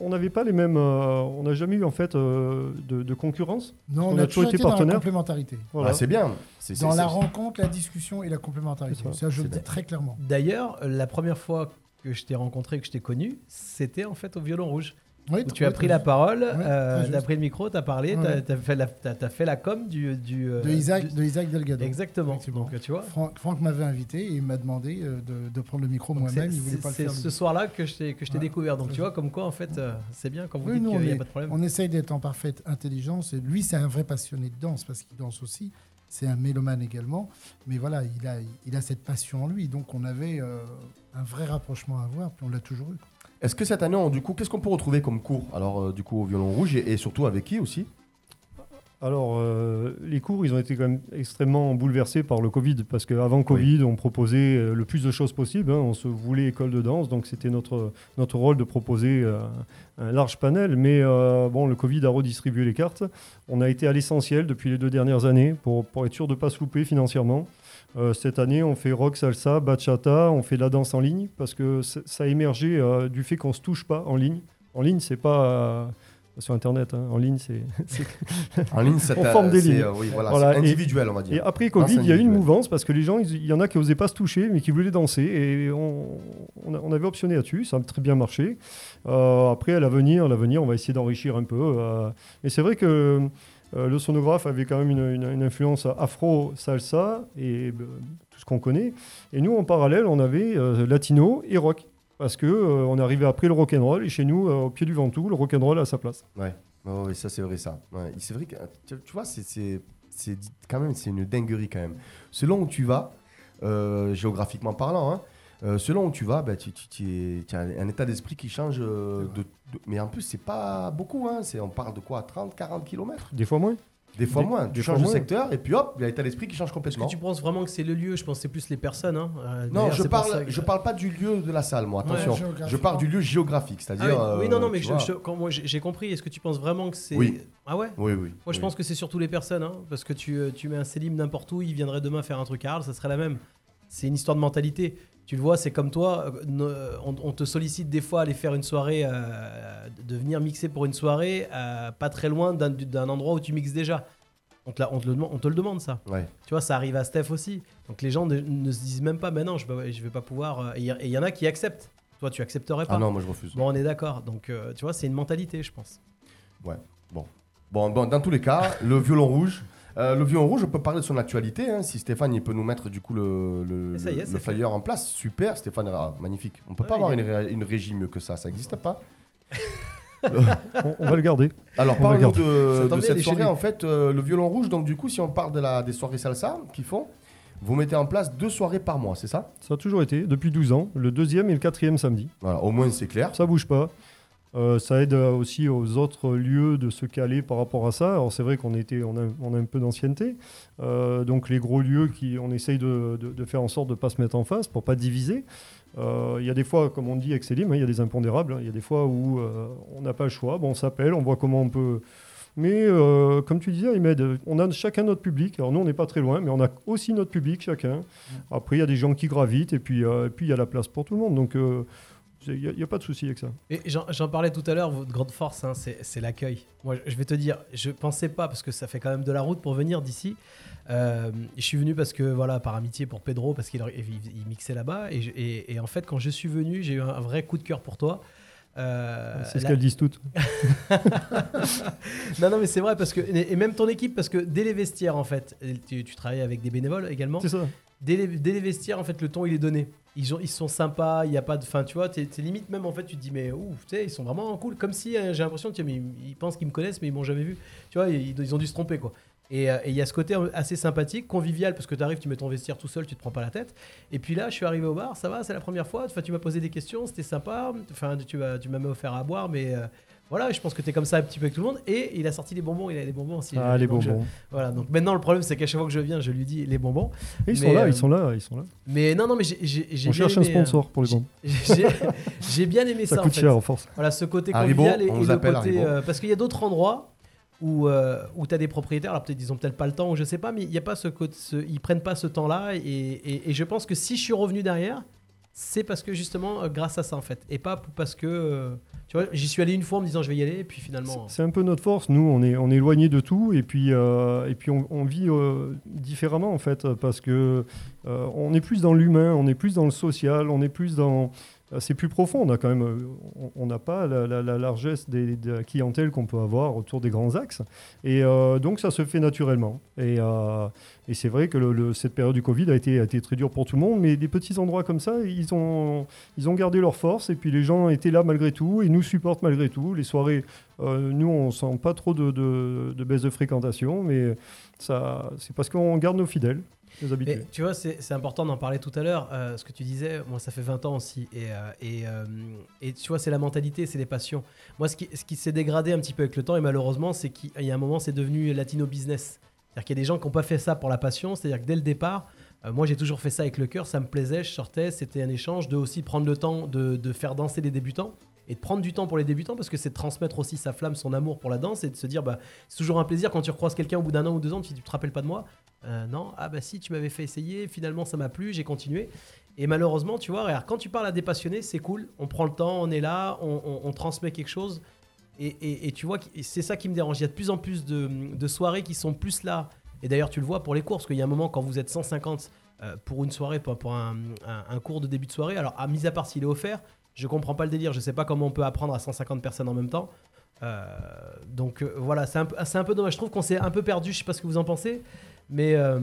on n'avait pas les mêmes. euh, on n'a jamais eu en fait euh, de, de concurrence. Non, on, On a, a toujours été été dans la partenaire. complémentarité. Voilà. Ah, c'est bien. C'est- Dans la rencontre, la discussion et la complémentarité. C'est ça. Ça, je le dis très clairement. D'ailleurs, la première fois que je t'ai rencontré, que je t'ai connu, c'était en fait au violon rouge. Oui, Où tu as pris la parole, Ouais, euh, t'as juste. pris le micro, t'as parlé, Ouais. t'as t'as fait, la- fait com du. du euh, De Isaac, du- de Isaac Delgado. Exactement. Donc tu vois. Franck, Franck m'avait invité et il m'a demandé euh, de, de prendre le micro moi-même. c'est- Il voulait c'est pas le c'est faire. ce soir-là que je t'ai Ouais. découvert. Donc tu vois, comme quoi en fait, euh, c'est bien quand vous Oui, dites qu'il n'y a pas de problème. on essaye d'être en parfaite intelligence. Et lui, c'est un vrai passionné de danse parce qu'il danse aussi. C'est un mélomane également. Mais voilà, il a, il a cette passion en lui. Donc, on avait euh, un vrai rapprochement à avoir. Puis on l'a toujours eu. Est-ce que cette année, on- du coup, qu'est-ce qu'on peut retrouver comme cours Alors, euh, du coup, au violon rouge et, et surtout avec qui aussi? Alors, euh, les cours, ils ont été quand même extrêmement bouleversés par le Covid, parce qu'avant Covid, on proposait euh, le plus de choses possible. hein. On se voulait école de danse, donc c'était notre, notre rôle de proposer euh, un large panel. Mais bon, le Covid a redistribué les cartes. On a été à l'essentiel depuis les deux dernières années pour, pour être sûr de ne pas se louper financièrement. Cette année, on fait rock, salsa, bachata, on fait la danse en ligne, parce que ça a émergé du fait qu'on ne se touche pas en ligne. En ligne, c'est pas... sur Internet, hein. en ligne, c'est... En ligne, c'est on forme des lignes. euh, oui, voilà, Voilà, et- individuel, on va dire. Et après Covid, il y a eu une mouvance parce que les gens, il y en a qui n'osaient pas se toucher, mais qui voulaient danser. Et on, on, a- on avait optionné là-dessus, ça a très bien marché. Euh, après, à l'avenir, à l'avenir, on va essayer d'enrichir un peu. euh. mais c'est vrai que le sonographe avait quand même une, une- une influence afro-salsa et euh, tout ce qu'on connaît. Et nous, en parallèle, on avait latino et rock. Parce que euh, on est arrivé après le rock and roll et chez nous, euh, au pied du Ventoux, le rock and roll a sa place. Ouais, ça c'est vrai ça. Ouais, C'est vrai que tu, tu vois, c'est- quand même c'est une dinguerie quand même. Selon où tu vas, euh, géographiquement parlant, hein, selon où tu vas, bah, tu, tu, tu es- tu as un état d'esprit qui change. de, de- mais en plus, c'est pas beaucoup. Hein, on parle de quoi 30, 40 km Des fois moins. Des fois Des- moins. Tu changes de secteur et puis hop, il y a l'état d'esprit qui change Est-ce que complètement. tu penses vraiment que c'est le lieu? Je pense que c'est plus les personnes. hein. Euh, Non, je parle, que- je parle pas du lieu de la salle, moi. Ouais, Attention, je parle du lieu géographique, Ah c'est-à-dire. oui, oui, non, non, euh, mais je- je- quand moi j'ai compris. Est-ce que tu penses vraiment que c'est. Oui. Ah ouais? Oui, oui. Moi, je oui. pense que c'est surtout les personnes, hein, parce que tu, euh, tu mets un Selim n'importe où, il viendrait demain faire un truc à Arles, ça serait la même. C'est une histoire de mentalité. Tu le vois, c'est comme toi, euh, ne- on, on te sollicite des fois à aller faire une soirée, euh, de venir mixer pour une soirée, euh, pas très loin d'un- endroit où tu mixes déjà. On te, la- on te le, demande- on te le demande ça. Ouais. Tu vois, ça arrive à Steph aussi. Donc les gens ne, ne se disent même pas, ben non, je ne je vais pas pouvoir. euh, Et il y en a qui acceptent. Toi, tu accepterais pas. Ah non, moi je refuse. Bon, on est d'accord. Donc, euh, tu vois, c'est une mentalité, je pense. Bon, bon, dans tous les cas, le violon rouge, Euh, le violon rouge, on peut parler de son actualité. hein, si Stéphane il peut nous mettre du coup le, le, Et ça y est, le- c'est le fait. flyer en place, super. Stéphane, ah, magnifique. On peut Ouais, pas avoir une, ré- une régie mieux que ça, ça n'existe pas. On, on va le garder. Alors. Ça de, de cette soirée en fait, euh, le violon rouge. Donc du coup, si on parle de la, des soirées salsa qu'ils font, vous mettez en place deux soirées par mois, c'est ça? Ça a toujours été, depuis 12 ans, le deuxième et le quatrième samedi. Voilà, au moins c'est clair. Ça bouge pas. Euh, ça aide aussi aux autres lieux de se caler par rapport à ça. Alors c'est vrai qu'on était, on a, on a un peu d'ancienneté, Euh, donc les gros lieux qui, on essaye de, de- de faire en sorte de pas se mettre en face pour pas diviser. Euh, Il y a des fois, comme on dit avec Célim, hein, il y a des impondérables. hein. Il y a des fois où on n'a pas le choix. Bon, on s'appelle, on voit comment on peut. Mais euh, comme tu disais, Ahmed, on a chacun notre public. Alors nous, on n'est pas très loin, mais on a aussi notre public chacun. Après, il y a des gens qui gravitent et puis euh, et puis il y a la place pour tout le monde. Donc euh, il n'y a, pas de souci avec ça. Et j'en parlais tout à l'heure, votre grande force, hein, c'est l'accueil. Moi, je vais te dire, je pensais pas, parce que ça fait quand même de la route pour venir d'ici. Euh, je suis venu parce que, voilà, par amitié pour Pedro, parce qu'il il, il mixait là-bas. Et, je- et- et en fait, quand je suis venu, j'ai eu un, vrai coup de cœur pour toi. Euh, C'est ce la- qu'elles disent toutes. non, non, mais c'est vrai, parce que, et même ton équipe, parce que dès les vestiaires, en fait, tu, tu travailles avec des bénévoles également. C'est ça. Dès les, dès les vestiaires, en fait, le ton, il est donné. Ils, ont, ils sont sympas, il n'y a pas de. Fin, tu vois, t'es limite même, en fait, tu te dis, mais ouf, tu sais, ils sont vraiment cool. Comme si euh, j'ai l'impression que ils, pensent qu'ils me connaissent, mais ils m'ont jamais vu. Tu vois, ils, ont dû se tromper, quoi. Et euh, et il y a ce côté assez sympathique, convivial, parce que tu arrives, tu mets ton vestiaire tout seul, tu te prends pas la tête. Et puis là, je suis arrivé au bar, ça va, c'est la première fois. Enfin, tu m'as posé des questions, c'était sympa. Enfin, tu m'as tu m'as offert à boire, mais euh, voilà, je pense que tu es comme ça un petit peu avec tout le monde. Et il a sorti les bonbons, il a les bonbons aussi. Ah, les Donc, je- bonbons. voilà, donc maintenant, le problème, c'est qu'à chaque fois que je viens, je lui dis les bonbons. Et ils Mais, sont là, euh, ils sont là, ils sont là. Mais non, non, mais j'ai- On bien cherche un aimé, sponsor pour les bonbons. j'ai- bien aimé Ça ça. coûte en fait. cher, en force. Voilà, ce côté convivial et, on et le côté. Euh, parce qu'il y a d'autres endroits où, euh, où tu as des propriétaires, alors peut-être ils ont peut-être pas le temps, ou je sais pas, mais il y a pas ce, côté- ce- ils prennent pas ce temps-là. Et, et- et je pense que si je suis revenu derrière, c'est parce que justement euh, grâce à ça en fait, et pas parce que euh, tu vois, j'y suis allé une fois en me disant je vais y aller, et puis finalement. C'est un peu notre force. Nous, on est, on éloigné de tout et puis, euh, et on, on vit différemment en fait parce que on est plus dans l'humain, on est plus dans le social, on est plus dans. C'est plus profond. On quand même, euh, on- n'a pas la, la- la largesse des, de la clientèle qu'on peut avoir autour des grands axes. Et euh, donc ça se fait naturellement. Et, euh, c'est vrai que cette période du Covid a été, très dure pour tout le monde, mais des petits endroits comme ça, ils ont, gardé leur force et puis les gens étaient là malgré tout et nous supportent malgré tout. Les soirées, nous, on sent pas trop de, baisse de fréquentation, mais c'est parce qu'on garde nos fidèles, nos habitués. Mais tu vois, c'est important d'en parler tout à l'heure. euh, ce que tu disais, moi, ça fait 20 ans aussi. Et, euh, et, euh, et tu vois, c'est la mentalité, c'est les passions. Moi, ce qui, ce qui s'est dégradé un petit peu avec le temps, et malheureusement, c'est qu'il y a un moment, c'est devenu latino business. C'est-à-dire qu'il y a des gens qui n'ont pas fait ça pour la passion. C'est-à-dire que dès le départ, moi, j'ai toujours fait ça avec le cœur. Ça me plaisait, je sortais. C'était un échange de aussi prendre le temps de, de faire danser les débutants. Et de prendre du temps pour les débutants parce que c'est de transmettre aussi sa flamme, son amour pour la danse et de se dire bah, c'est toujours un plaisir quand tu recroises quelqu'un au bout d'un an ou deux ans, tu, dis, tu te rappelles pas de moi Euh, Non, ah bah si, tu m'avais fait essayer, finalement ça m'a plu, j'ai continué. Et malheureusement, tu vois, quand tu parles à des passionnés, c'est cool, on prend le temps, on est là, on, transmet quelque chose. Et, tu vois, c'est ça qui me dérange. Il y a de plus en plus de, soirées qui sont plus là. Et d'ailleurs, tu le vois pour les cours, parce qu'il y a un moment, quand vous êtes 150 euh, pour une soirée, pour, pour un, cours de début de soirée, alors, à mis à part s'il est offert, je comprends pas le délire. Je sais pas comment on peut apprendre à 150 personnes en même temps. Euh, donc voilà, c'est un, un peu dommage. Je trouve qu'on s'est un peu perdu. Je sais pas ce que vous en pensez, mais euh,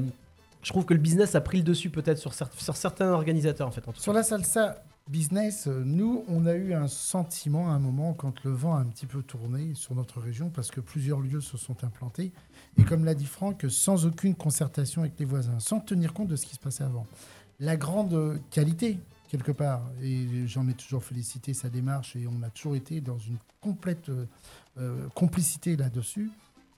je trouve que le business a pris le dessus peut-être sur, cer- sur certains organisateurs en fait. Sur la salsa business, euh, nous, on a eu un sentiment à un moment quand le vent a un petit peu tourné sur notre région parce que plusieurs lieux se sont implantés. Et comme l'a dit Franck, sans aucune concertation avec les voisins, sans tenir compte de ce qui se passait avant. La grande qualité, quelque part, et j'en ai toujours félicité sa démarche et on a toujours été dans une complète euh, complicité là-dessus,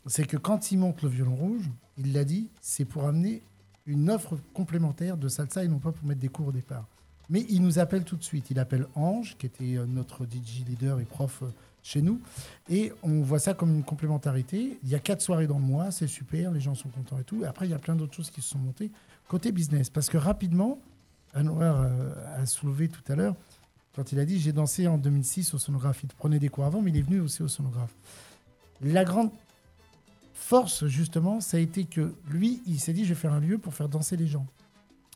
c'est que quand il monte le violon rouge, il l'a dit, c'est pour amener une offre complémentaire de salsa et non pas pour mettre des cours au départ. Mais il nous appelle tout de suite. Il appelle Ange, qui était euh, notre DJ leader et prof euh, chez nous. Et on voit ça comme une complémentarité. Il y a quatre soirées dans le mois, c'est super, les gens sont contents et tout. Après, il y a plein d'autres choses qui se sont montées côté business. Parce que rapidement, Anwar euh, a soulevé tout à l'heure, quand il a dit J'ai dansé en 2006 au sonographe. Il prenait des cours avant, mais il est venu aussi au sonographe. La grande force, justement, ça a été que lui, il s'est dit Je vais faire un lieu pour faire danser les gens.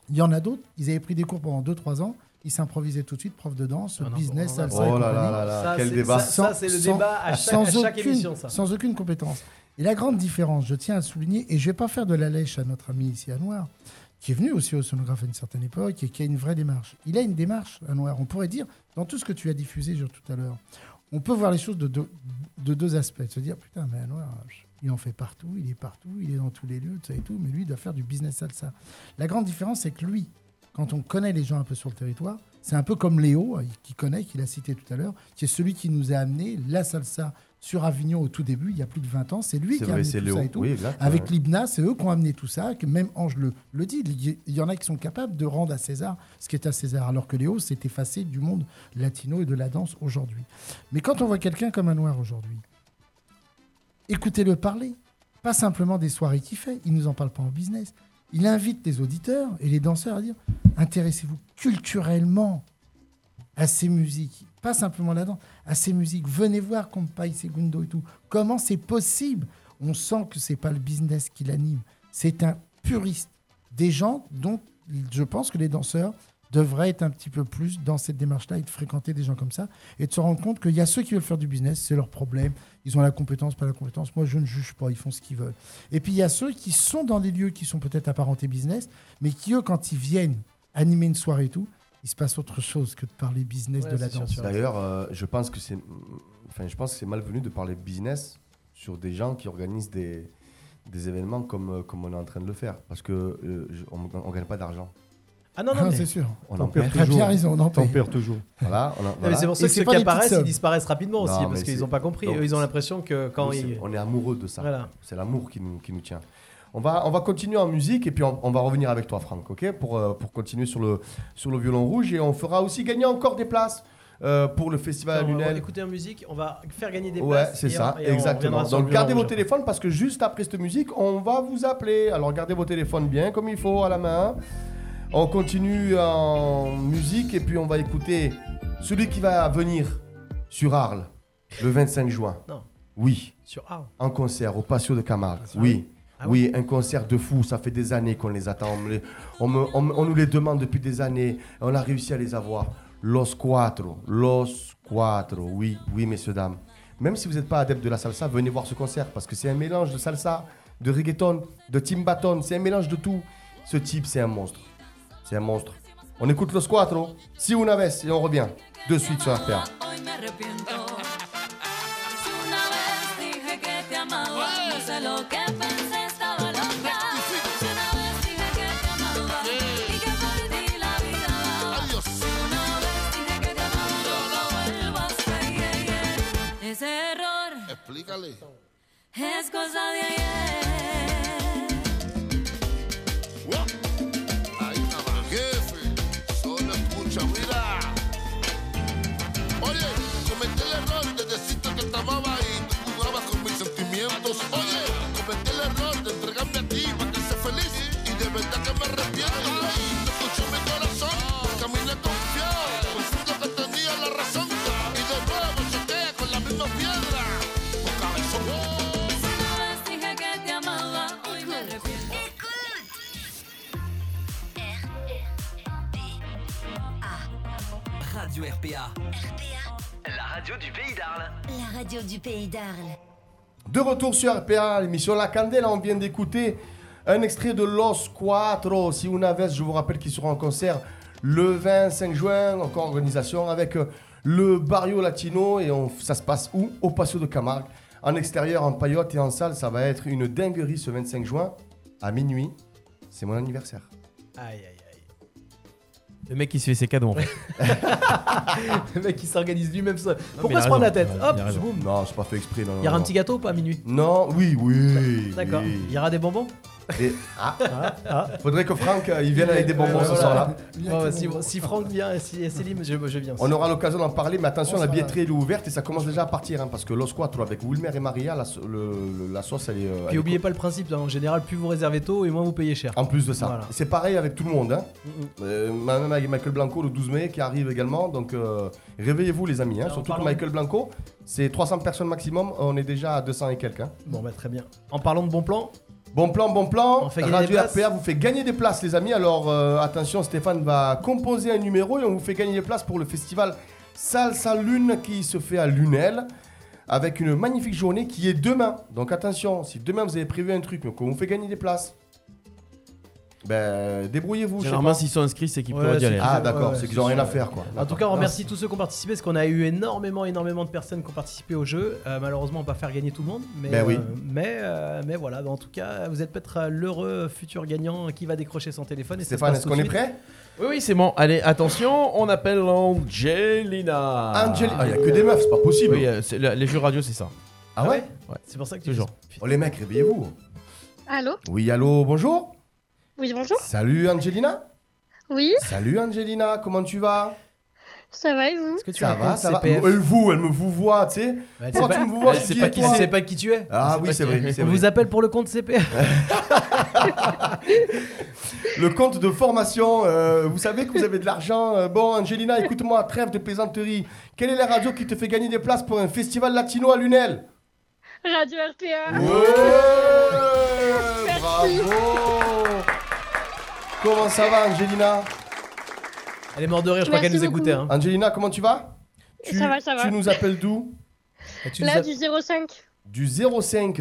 Il y en a d'autres, ils avaient pris des cours pendant 2-3 ans, ils s'improvisaient tout de suite, prof de danse, Ah non, business, on en a- salsa. et Oh là là là là, Ça, quel c'est- débat. ça- ça, c'est le débat à chaque- à chaque aucune, émission, ça. Sans aucune compétence. Et la grande différence, je tiens à le souligner, et je ne vais pas faire de la lèche à notre ami ici à Noir, qui est venu aussi au sonographe à une certaine époque et qui a une vraie démarche. Il a une démarche à Noir. On pourrait dire, dans tout ce que tu as diffusé Jules, tout à l'heure, on peut voir les choses de deux, de deux aspects. Se dire, putain, mais à Noir, il en fait partout, il est partout, il est dans tous les lieux, tout ça et tout, mais lui, il doit faire du business salsa. La grande différence, c'est que lui, quand on connaît les gens un peu sur le territoire, c'est un peu comme Léo, euh, qui connaît, qu'il a cité tout à l'heure, qui est celui qui nous a amené la salsa sur Avignon au tout début, il y a plus de 20 ans. C'est lui qui a amené tout Léo. ça et tout. Oui, Avec ouais. l'Ibna, c'est eux qui ont amené tout ça, que même Ange le, le dit. Il y en a qui sont capables de rendre à César ce qui est à César, alors que Léo s'est effacé du monde latino et de la danse aujourd'hui. Mais quand on voit quelqu'un comme un noir aujourd'hui, écoutez-le parler. Pas simplement des soirées qu'il fait, il nous en parle pas en business. Il invite les auditeurs et les danseurs à dire intéressez-vous culturellement à ces musiques, pas simplement la danse, à ces musiques. Venez voir Compay Segundo et tout. Comment c'est possible? On sent que c'est pas le business qui l'anime. C'est un puriste. Des gens dont je pense que les danseurs devraient être un petit peu plus dans cette démarche-là et de fréquenter des gens comme ça et de se rendre compte qu'il y a ceux qui veulent faire du business, c'est leur problème. Ils ont la compétence, pas la compétence. Moi, je ne juge pas, ils font ce qu'ils veulent. Et puis, il y a ceux qui sont dans des lieux qui sont peut-être apparentés business, mais qui, eux, quand ils viennent animer une soirée et tout, il se passe autre chose que de parler business Ouais, de la danse. D'ailleurs, euh, je pense que c'est, enfin, je pense que c'est malvenu de parler business sur des gens qui organisent des, des événements comme, euh, comme on est en train de le faire, parce que euh, on ne gagne pas d'argent. Ah non, non, Ah, mais- c'est sûr. On en perd Très toujours. bien raison, on en T'en paye. perds toujours. Voilà, on en- Non, mais voilà. c'est pour Et ça que c'est ceux pas qui des petites apparaissent, ils sommes. disparaissent rapidement aussi, Non, parce mais qu'ils c'est- n'ont pas compris. donc, Eux, ils ont l'impression que quand ils. On est amoureux de ça. Voilà. C'est l'amour qui nous, qui nous tient. On va, on va continuer en musique et puis on, on va revenir avec toi, Franck, ok? Pour, euh, pour continuer sur le, sur le violon rouge. Et on fera aussi gagner encore des places euh, pour le festival on va Lunel. écouter en musique, on va faire gagner des Ouais, places. c'est et ça, on- et on exactement. reviendra sur le Donc violon gardez vos téléphones parce que juste après cette musique, on va vous appeler. Alors gardez vos téléphones bien comme il faut à la main. On continue en musique et puis on va écouter celui qui va venir sur Arles le 25 juin. Non. Oui, Sur A. en concert au Patio de Camargue. Oui. Ah oui, un concert de fou, ça fait des années qu'on les attend. On, les- on me- on- on nous les demande depuis des années. On a réussi à les avoir. Los Cuatro, Los Cuatro, oui, oui, messieurs, dames. Même si vous n'êtes pas adepte de la salsa, venez voir ce concert parce que c'est un mélange de salsa, de reggaeton, de timbaton, c'est un mélange de tout. Ce type, c'est un monstre. C'est un monstre. On écoute Los Cuatro, si una vez, et on revient de suite sur RPA. Hoy me arrepiento. Si una Oye, cometí el error de decirte que te amaba y tú jugabas con mis sentimientos. Oye, cometí el error de entregarme a ti para que seas feliz y de verdad que me arrepiento. Y te escuchó mi corazón, caminé confiado, pensando que tenía la razón. Y de nuevo choqué con la misma piedra. Cabezón. Si vez dije que te amaba, hoy me arrepiento. Radio RPA. La radio du pays d'Arles. La radio du pays d'Arles. De retour sur RPA, l'émission La Candela, on vient d'écouter un extrait de Los Cuatro. Si una vez, je vous rappelle qu'ils seront en concert le 25 juin, encore organisation avec euh, le Barrio Latino. Et on- ça se passe où? Au Patio de Camargue. En extérieur, en paillote et en salle, ça va être une dinguerie ce 25 juin à minuit. C'est mon anniversaire. Aïe, aïe. Le mec qui se fait ses cadeaux en fait. Le mec qui s'organise lui-même seul. Pourquoi se prendre la tête Hop, boum. Non, c'est pas fait exprès. Non, Il y aura un petit gâteau ou pas à minuit Non, oui, oui. D'accord. oui. Il y aura des bonbons Et- ah, Faudrait que Franck euh, il vienne avec des bonbons ce soir-là. Ouais, ouais, si, si Franck vient et si Céline, je, je viens. aussi. On aura l'occasion d'en parler, mais attention, On la billetterie elle est ouverte et ça commence déjà à partir, hein, parce que Los avec Wilmer et Maria, la, le- sauce elle est. euh, elle est oubliez co- pas le principe, hein, en général, plus vous réservez tôt et moins vous payez cher. En plus de ça, Voilà. c'est pareil avec tout le monde. Hein. Mm, mm. Euh, même avec Michael Blanco le 12 mai qui arrive également, donc euh, réveillez-vous les amis. Hein, Alors, surtout que Michael Blanco, c'est 300 personnes maximum, on est déjà à 200 et quelques. hein. Bon, bah très bien. En parlant de bon plan, Bon plan, bon plan. On fait Radio. RPA vous fait gagner des places, les amis. Alors euh, attention, Stéphane va composer un numéro et on vous fait gagner des places pour le festival Salsa Lune qui se fait à Lunel. avec une magnifique journée qui est demain. Donc attention, si demain vous avez prévu un truc, qu'on vous fait gagner des places, ben débrouillez-vous. Généralement, s'ils sont inscrits, c'est qu'ils Ouais, peuvent y aller. Ah d'accord, ouais, c'est qu'ils ont rien à faire quoi. En tout cas, on remercie tous ceux qui ont participé, parce qu'on a eu énormément, énormément de personnes qui ont participé au jeu. Euh, malheureusement, on va pas faire gagner tout le monde, mais, Ben oui. euh, mais, euh, mais voilà. En tout cas, vous êtes peut-être l'heureux futur gagnant qui va décrocher son téléphone. Et Stéphane, est-ce qu'on est prêt? Oui, oui, c'est bon. Allez, attention, on appelle Angelina. Angel- Ah, y a que des meufs, c'est pas possible. Oui, le- les jeux radio, c'est ça. Ah ouais? Ouais? C'est pour ça que tu Toujours. Oh les mecs, réveillez-vous. Allô? Oui, allô, bonjour. Oui, bonjour. Salut Angelina. Oui, Salut Angelina, comment tu vas? Ça va et vous? Est-ce que tu Ça va, ça va. Elle vous, elle me vous voit, tu sais. Bah, elle tu pas- me vois je pas qui- sait pas qui tu es. Ah oui, c'est vrai, c'est On vrai. vous appelle pour le compte CPF. Le compte de formation, euh, vous savez que vous avez de l'argent. Euh, bon, Angelina, écoute-moi, trêve de plaisanterie. Quelle est la radio qui te fait gagner des places pour un festival latino à Lunel? Radio RPA. Ouais, Bravo Comment ça va, Angelina Elle est morte de rire, je crois qu'elle nous beaucoup. écoutait. hein. Angelina, comment tu vas tu, Ça va, ça va. Tu nous appelles d'où tu nous Là, du 05. Du 05.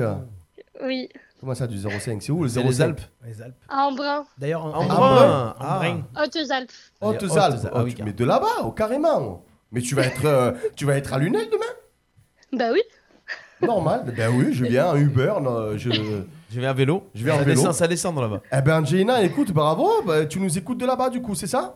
Oui. Comment ça, du 05 C'est où le C'est 05 les Alpes. Les Alpes. À Embrun. D'ailleurs, en, brun. brun. Ah. En brun. Hautes-Alpes. Hautes Hautes Alpes. Alpes. Oh, Ah oui, tu- mais de là-bas, oh, carrément. Mais tu vas être, euh, tu vas être à Lunel demain Bah oui. Normal. ben oui, je viens en Uber. non, je... Je vais à vélo. Je vais en ça vélo. Descend, ça descend dans là-bas. Eh ben Angelina, écoute, bravo. bah, tu nous écoutes de là-bas, du coup, c'est ça?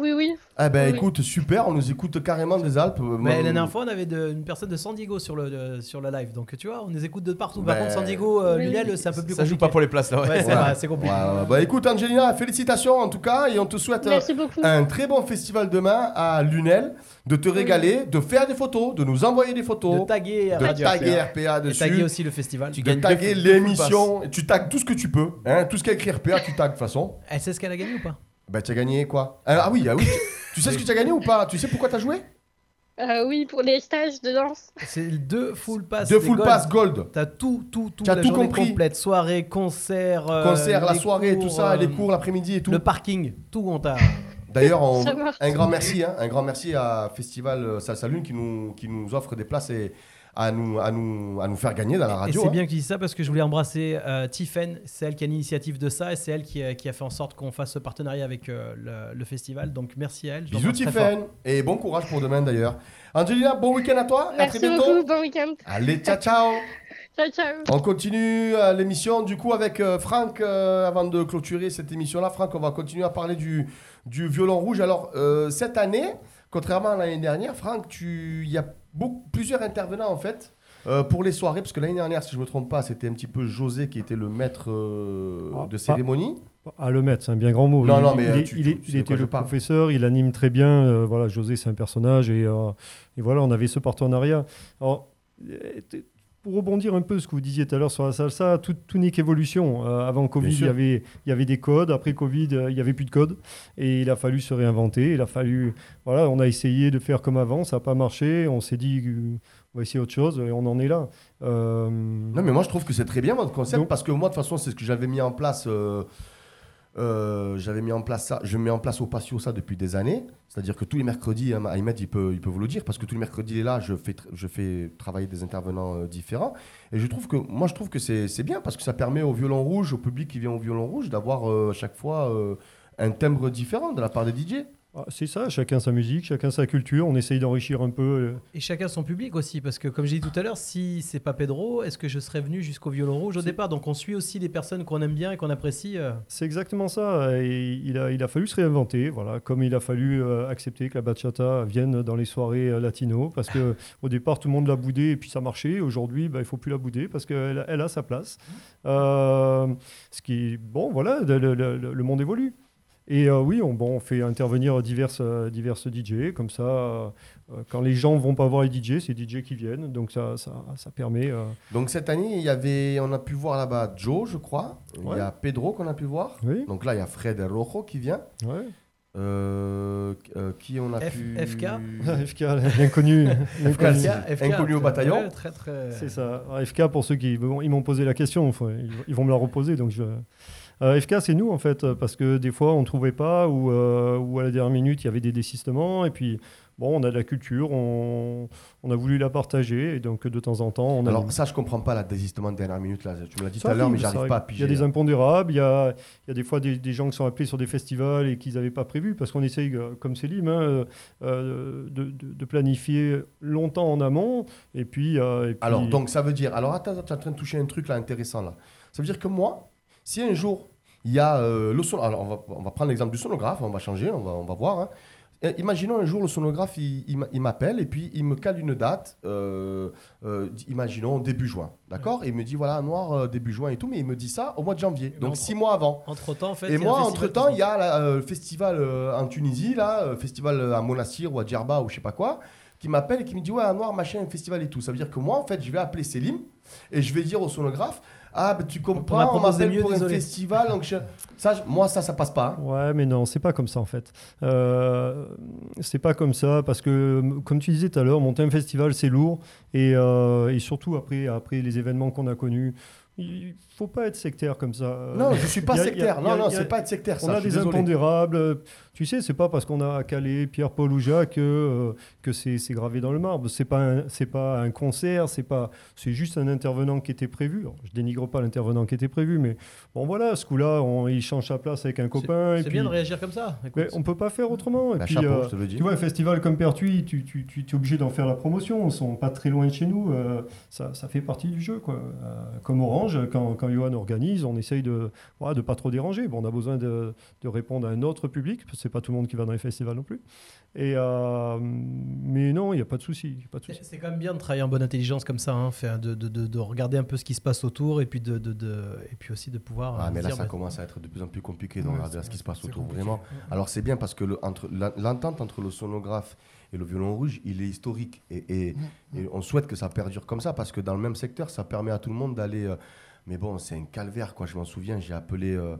Oui, oui. Eh ben Oui. écoute, super. On nous écoute carrément des Alpes. Mais la dernière fois, on avait de- une personne de San Diego sur le, de- sur le live. Donc tu vois, on les écoute de partout. Par Ben, contre, San Diego, euh, oui. Lunel, c'est un peu plus Ça joue compliqué. pas pour les places là. Ouais. Ouais, c'est Ouais. compliqué. Ouais, ouais. Bah écoute, Angelina, félicitations en tout cas. Et on te souhaite euh, Merci beaucoup. un très bon festival demain à Lunel. De te régaler, de faire des photos, de nous envoyer des photos. De taguer de Radio taguer RPA. RPA Et dessus. taguer aussi le festival. Tu de taguer l'émission. Tu tagues tout ce que tu peux. Hein, tout ce qui a écrit RPA, tu tagues de toute façon. Elle sait ce qu'elle a gagné ou pas? Bah, tu as gagné quoi Ah ah oui, ah oui. tu, sais ce que tu as gagné ou pas? Tu sais pourquoi tu as joué? Euh, oui, pour les stages de danse. C'est deux full pass. Deux full gold. pass gold. T'as tout, tout, tout. T'as tout compris. complète. Soirée, concert. euh, Concert, la soirée, cours, tout ça, euh, les cours l'après-midi et tout. Le parking, tout on t'a. D'ailleurs, on- un grand merci, hein, un grand merci à Festival euh, Salsa Lune qui nous, qui nous offre des places et à nous, à nous, à nous faire gagner dans la Et radio. c'est hein. bien que tu dis ça parce que je voulais embrasser euh, Tiffen. C'est elle qui a l'initiative de ça et c'est elle qui a, qui a fait en sorte qu'on fasse ce partenariat avec euh, le, le festival. Donc merci à elle. je Bisous Tiffen et bon courage pour demain d'ailleurs. Angelina, bon week-end à toi, à Merci très bientôt. beaucoup. Bon week-end. Allez, ciao ciao. Ciao, ciao. On continue euh, l'émission du coup avec euh, Franck euh, avant de clôturer cette émission-là. Franck, on va continuer à parler du, du violon rouge. Alors euh, cette année, contrairement à l'année dernière, Franck, tu y a beaucoup, plusieurs intervenants en fait. euh, pour les soirées, parce que l'année dernière, si je ne me trompe pas, c'était un petit peu José qui était le maître euh, Ah, de cérémonie. À le mettre, c'est un bien grand mot. Non, il, non, mais, il euh, tu- il tu- il était le professeur, il anime très bien. euh, voilà, José, c'est un personnage et, et voilà, on avait ce partenariat. Alors, pour rebondir un peu ce que vous disiez tout à l'heure sur la salsa, tout, tout n'est qu'évolution. Euh, avant Covid, il y, avait, il y avait des codes. Après Covid, euh, il n'y avait plus de codes. Et il a fallu se réinventer. Il a fallu. Voilà, on a essayé de faire comme avant. Ça n'a pas marché. On s'est dit, euh, on va essayer autre chose. Et on en est là. Non, mais moi je trouve que c'est très bien votre concept Donc- parce que moi de toute façon c'est ce que j'avais mis en place. Euh, j'avais mis en place ça, je mets en place au patio ça depuis des années. C'est-à-dire que tous les mercredis, hein, Ahmed il peut, il peut vous le dire parce que tous les mercredis il est là, je fais, je fais travailler des intervenants euh, différents. Et je trouve que moi je trouve que c'est bien parce que ça permet au violon rouge, au public qui vient au violon rouge, d'avoir euh, à chaque fois un timbre différent de la part des DJ. Ah, c'est ça, chacun sa musique, chacun sa culture. On essaye d'enrichir un peu. euh, Et chacun son public aussi, parce que comme j'ai dit tout à l'heure, si c'est pas Pedro, est-ce que je serais venu jusqu'au violon rouge au départ? Donc on suit aussi des personnes qu'on aime bien et qu'on apprécie. euh. C'est exactement ça. Et il, a, il a fallu se réinventer, voilà, comme il a fallu euh, accepter que la bachata vienne dans les soirées euh, latino, parce que au départ tout le monde l'a boudé et puis ça marchait. Aujourd'hui, bah, il faut plus la bouder parce qu'elle elle a sa place. Euh, ce qui, est- bon, voilà, le, le- le- le monde évolue. Et euh, oui, on, bon, on fait intervenir diverses, euh, diverses DJ, comme ça, euh, quand les gens vont pas voir les DJ, c'est les DJ qui viennent, donc ça, ça, ça permet. euh, Donc cette année, il y avait, on a pu voir là-bas Joe, je crois. Il y a Pedro qu'on a pu voir. Oui. Donc là, il y a Fred Rojo qui vient. Ouais. Euh, euh, qui on a F- pu... FK. FK, l'inconnu. l'inconnu. FK, FK, Inconnu au bataillon. très, très... C'est ça. Alors, FK, pour ceux qui bon, ils m'ont posé la question, faut- ils, ils vont me la reposer. Donc je... Euh, FK, c'est nous en fait, parce que des fois on ne trouvait pas ou, euh, ou à la dernière minute il y avait des désistements et puis bon, on a de la culture, on, on a voulu la partager, et donc de temps en temps, on a. Alors ça, je comprends pas, la désistement de dernière minute. Là. Tu me l'as dit tout à l'heure, mais j'arrive pas à piger. Il y a des là. impondérables, il y a, il y a des fois des, des gens qui sont appelés sur des festivals et qu'ils n'avaient pas prévu, parce qu'on essaye, euh, comme Célim, hein, euh, de, de- de planifier longtemps en amont, et puis... et puis- Alors, donc ça veut dire. Alors, attends, tu es en train de toucher un truc là intéressant là. Ça veut dire que moi, si un jour il y a euh, le son. Alors, on va, on va prendre l'exemple du sonographe, on va changer, on va, on va voir. hein. Euh, Imaginons un jour le sonographe, il, il m'a- il m'appelle et puis il me cale une date, euh, euh, imaginons début juin, d'accord? Il me dit voilà, noir, euh, début juin et tout, mais il me dit ça au mois de janvier, donc entre- six mois avant. Entre-temps, en fait, Et moi, festival entre-temps, qui il y a la- le festival en Tunisie, là, festival à Monastir ou à Djerba ou je sais pas quoi, qui m'appelle et qui me dit Ouais, noir, machin, festival et tout. Ça veut dire que moi, en fait, je vais appeler Selim et je vais dire au sonographe Ah, ben, tu comprends, on m'appelle mieux, pour un désolé. festival. Donc je- ça, je- moi, ça, ça passe pas. hein. Ouais, mais non, c'est pas comme ça en fait. Euh, c'est pas comme ça parce que, comme tu disais tout à l'heure, monter un festival c'est lourd et, euh, et surtout après, après les événements qu'on a connus. Faut pas être sectaire comme ça. Non, je suis pas Il y a- sectaire. y a- Non, non, c'est pas être sectaire, On ça, a des désolé. impondérables. Tu sais, c'est pas parce qu'on a calé Pierre, Paul ou Jacques que, euh, que c'est gravé dans le marbre. C'est pas c'est pas un concert, c'est pas c'est juste un intervenant qui était prévu. Alors, je dénigre pas l'intervenant qui était prévu, mais bon voilà, ce coup-là, il change sa place avec un copain. C'est bien de réagir comme ça. écoute. mais on peut pas faire autrement. Et Bah, puis, chapeau, euh, je te le dis. Tu vois, un festival comme Pertuis, tu, tu, tu es obligé d'en faire la promotion. Ils sont pas très loin de chez nous. euh, ça, ça fait partie du jeu. Quoi. Euh, comme Orange, quand, quand Johan organise, on essaye de voilà, de pas trop déranger. Bon, on a besoin de, de répondre à un autre public, parce que c'est pas tout le monde qui va dans les festivals non plus. Et, euh, mais non, il n'y a pas de souci. y a pas de souci. C'est quand même bien de travailler en bonne intelligence comme ça, hein, de, de, de, de regarder un peu ce qui se passe autour et puis, de, de, de- et puis aussi de pouvoir. Ah, euh, mais là, dire, ça bah, commence à être de plus en plus compliqué de Ouais, regarder ce qui se passe autour, compliqué. vraiment. Alors, c'est bien parce que le- entre- la- l'entente entre le sonographe et le violon rouge, il est historique. Et, et- et on souhaite que ça perdure comme ça parce que dans le même secteur, ça permet à tout le monde d'aller. Euh, mais bon, c'est un calvaire, quoi. Je m'en souviens, j'ai appelé euh,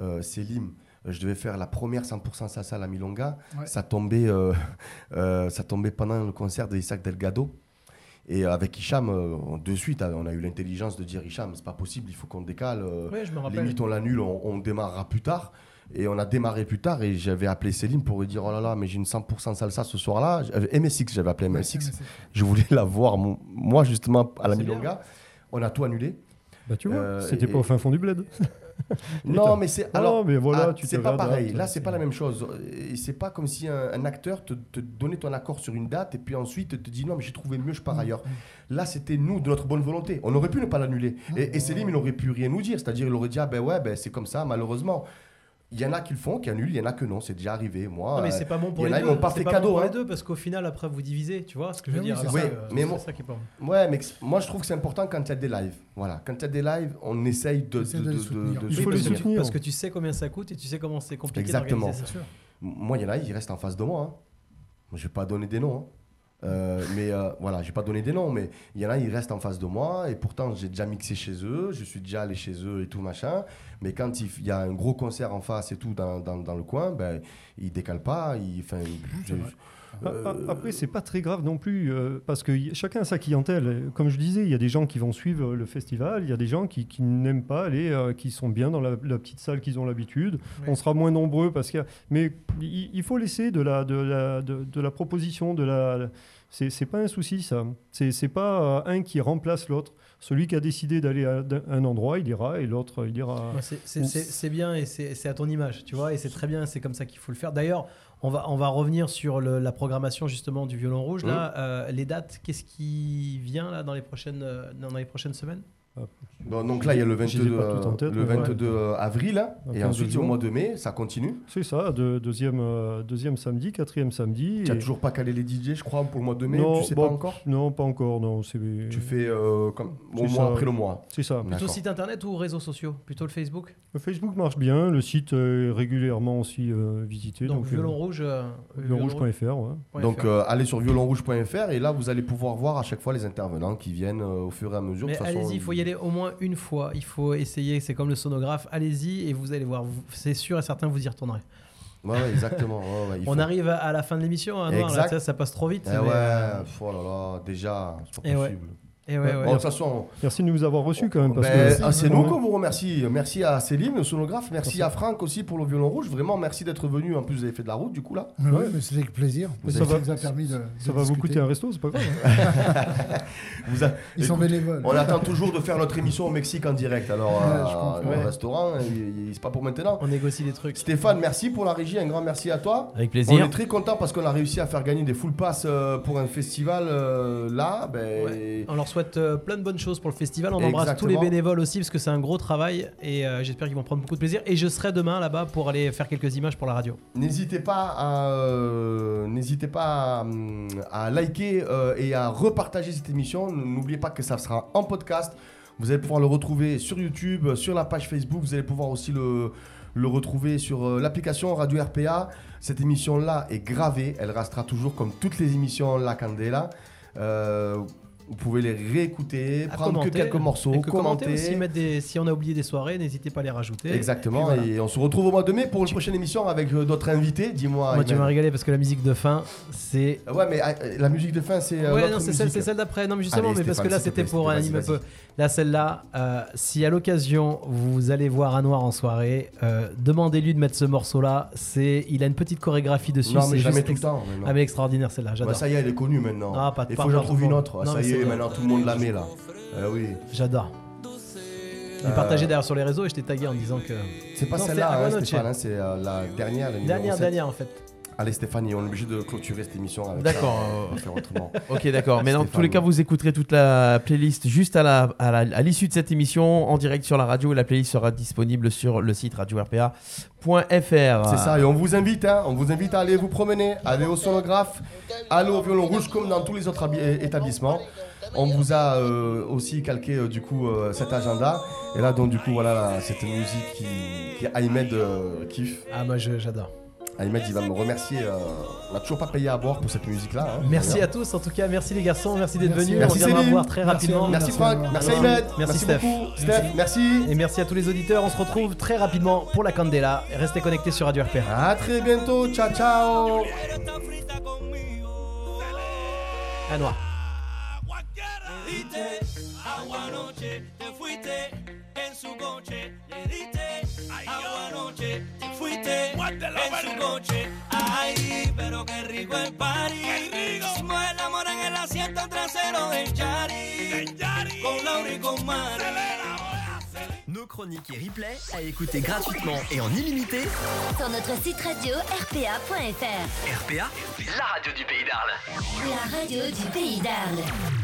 euh, Selim. Je devais faire la première 100% salsa à la Milonga. Ouais. Ça, tombait, euh, euh, ça tombait pendant le concert de Isaac Delgado. Et avec Hicham, euh, de suite, on a eu l'intelligence de dire Hicham, c'est pas possible, il faut qu'on décale. euh, Ouais, je me limite, on l'annule, on, on démarrera plus tard. Et on a démarré plus tard et j'avais appelé Céline pour lui dire Oh là là, mais j'ai une 100% salsa ce soir-là. MSX, j'avais appelé MSX. Je voulais la voir, moi, justement, à la Milonga. On a tout annulé. Bah, tu vois, Euh, c'était et- pas au fin fond du bled. Non, mais c'est Ah alors. mais voilà, ah, tu c'est pas pareil. hein, Là, c'est pas la même chose. Et C'est pas comme si un, un acteur te, te donnait ton accord sur une date et puis ensuite te dit non, mais j'ai trouvé mieux, je Mm, pars ailleurs. Là, c'était nous de notre bonne volonté. On aurait pu ne pas l'annuler. Mm. Et, et Célim, il aurait pu rien nous dire. C'est-à-dire, il aurait dit ah ben ouais, ben c'est comme ça, malheureusement. Il y en a qui le font, qui annulent, il y en a que non, c'est déjà arrivé. Moi, Non, mais euh, c'est pas bon pour il y en les a, deux. ils m'ont pas fait bon cadeau. pour hein. les deux parce qu'au final, après, vous divisez, tu vois ce que je veux Oui, dire. Oui, ça, euh, mais moi, ça qui est pas bon. ouais, mais moi je trouve que c'est important quand il y a des lives. Voilà, quand il y a des lives, on essaye de, de, de de- soutenir. de Il faut les parce que- soutenir. Parce que tu sais combien ça coûte et tu sais comment c'est compliqué Exactement. Moi, il y en a, ils restent en face de moi. Hein. Je vais pas donner des noms. Euh, mais euh, voilà, je vais pas donner des noms, mais il y en a, ils restent en face de moi. Et pourtant, j'ai déjà mixé chez eux, je suis déjà allé chez eux et tout machin. Mais quand il y a un gros concert en face et tout dans, dans, dans le coin, ben, ils décalent pas. Ils, enfin, je- ah, Après, c'est pas très grave non plus, euh, parce que y- chacun a sa clientèle. Comme je disais, il y a des gens qui vont suivre le festival, il y a des gens qui, qui n'aiment pas aller, euh, qui sont bien dans la, la petite salle qu'ils ont l'habitude. Oui. On sera moins nombreux, parce que, mais il, il faut laisser de la, de la, de, de la proposition, de la. C'est pas un souci, ça. C'est pas euh, un qui remplace l'autre. Celui qui a décidé d'aller à un endroit, il ira, et l'autre, il ira. Ouais, c'est- bien et c'est à ton image, tu vois, et c'est très bien, c'est comme ça qu'il faut le faire. D'ailleurs, on va, on va revenir sur le- la programmation justement du violon rouge. Là, Euh, les dates, qu'est-ce qui vient là dans les prochaines, euh, dans les prochaines semaines? Bon, donc là, il y a le Je les ai 22, pas toutes en euh, tête, le mais ouais. 22 avril, hein, et 15 ensuite, au mois de mai, ça continue. C'est ça, de- deuxième, euh, deuxième samedi, quatrième samedi. Tu n'as et- toujours pas calé les DJ, je crois, pour le mois de mai non, Tu sais bon, pas encore? Non, pas encore, non. Tu fais euh, comme, au mois ça. après le mois. C'est ça. Plutôt site internet ou réseaux sociaux? Plutôt le Facebook? Le Facebook marche bien, le site est régulièrement aussi euh, visité. Donc, Donc, violon euh, rouge. euh, violonrouge.fr, ouais. Donc euh, allez sur violonrouge.fr et là vous allez pouvoir voir à chaque fois les intervenants qui viennent euh, au fur et à mesure. Allez-y, il faut y au moins une fois. Il faut essayer, c'est comme le sonographe. Allez-y et vous allez voir. C'est sûr et certain, vous y retournerez. Ouais, ouais, exactement. ouais, ouais, il On faut- arrive à la fin de l'émission, hein, là, ça, ça passe trop vite. Eh mais, ouais, euh, oh là là, déjà, c'est pas Eh possible. Et ouais, ouais. Bon, de toute façon, Merci de nous avoir reçus quand même. Parce ben, que, ah, c'est nous qu'on vous remercie. Merci à Céline, le sonographe. Merci, à Franck aussi pour le violon rouge. Vraiment, merci d'être venu. En plus, vous avez fait de la route, du coup, là. Mais ouais, mais c'était avec plaisir. Vous Ça, va, permis de. ça de va vous coûter un resto, c'est pas grave. hein. Vous a- Ils sont bénévoles. On attend toujours de faire notre émission au Mexique en direct. Alors, Ouais, euh, je comprends. le restaurant, c'est pas pour maintenant. On négocie des trucs. Stéphane, merci pour la régie. Un grand merci à toi. Avec plaisir. On est très content parce qu'on a réussi à faire gagner des full pass euh, pour un festival euh, là. Ben, Ouais. On leur souhaite euh, plein de bonnes choses pour le festival. On embrasse tous les bénévoles aussi parce que c'est un gros travail et euh, j'espère qu'ils vont prendre beaucoup de plaisir. Et je serai demain là-bas pour aller faire quelques images pour la radio. N'hésitez pas à, euh, n'hésitez pas à, à liker et à repartager cette émission. N'oubliez pas que ça sera en podcast. Vous allez pouvoir le retrouver sur YouTube, sur la page Facebook. Vous allez pouvoir aussi le, le retrouver sur l'application Radio RPA. Cette émission-là est gravée. Elle restera toujours comme toutes les émissions La Candela. Euh, vous pouvez les réécouter, À prendre que quelques morceaux, et que commenter commenter. aussi, mettre des- si on a oublié des soirées, n'hésitez pas à les rajouter. Exactement. Et puis voilà. Et on se retrouve au mois de mai pour une prochaine émission avec euh, d'autres invités. Dis-moi. Moi, tu m'as régalé parce que la musique de fin, c'est. Ouais, mais euh, la musique de fin, c'est. euh, ouais, non, c'est celle, celle d'après. Non, mais justement, Allez, mais parce que là, c'était pour un peu. Là, celle-là, euh, si à l'occasion vous allez voir un noir en soirée, euh, demandez-lui de mettre ce morceau-là. C'est, il a une petite chorégraphie dessus. Non, mais mets tout le temps. Ah, mais extraordinaire celle-là. J'adore. Bah, ça y est, elle est connue maintenant. Ah, pas de Il faut que j'en trouve une autre. Non, ça y est, maintenant tout le monde la met là. Eh oui. J'adore. Euh, partagé d'ailleurs sur les réseaux et je t'ai tagué en disant que. C'est pas celle-là, hein, hein, c'est euh, la dernière. la Dernière, 7. dernière en fait. Allez, Stéphane, on est obligé de clôturer cette émission avec D'accord. ça. On va faire autrement. Ok, d'accord. Mais dans tous les cas, vous écouterez toute la playlist juste à la- à la- à l'issue de cette émission en direct sur la radio. Et la playlist sera disponible sur le site radio-rpa.fr. C'est ça, et on vous invite, hein, on vous invite à aller vous promener, aller au sonographe, aller au violon rouge comme dans tous les autres établissements. On vous a euh, aussi calqué euh, du coup euh, cet agenda. Et là donc du coup voilà là, cette musique qui, qui Ahmed euh, kiffe. Ah, moi j'adore. Ahmed il va me remercier. euh, on n'a toujours pas payé à boire pour cette musique là. Merci à tous en tout cas, merci les garçons, merci d'être Merci. venus. Merci on viendra Céline. voir très rapidement. Merci Franck. Merci Ahmed. Merci, Merci Steph. beaucoup. Steph, merci. Et merci à tous les auditeurs. On se retrouve très rapidement pour la Candela. Restez connectés sur Radio RPA. À très bientôt. Ciao ciao. À noir. Agua anoche, te fuiste en su coche. Le diste agua anoche, te fuiste en su coche. Ay, pero qué rico el party. Hicimos el amor en el asiento trasero del Yari. Con Laura y con Mari. Nos chroniques et replays à écouter gratuitement et en illimité. Sur notre site radio rpa.fr. RPA, la radio du pays d'Arles. La radio du pays d'Arles.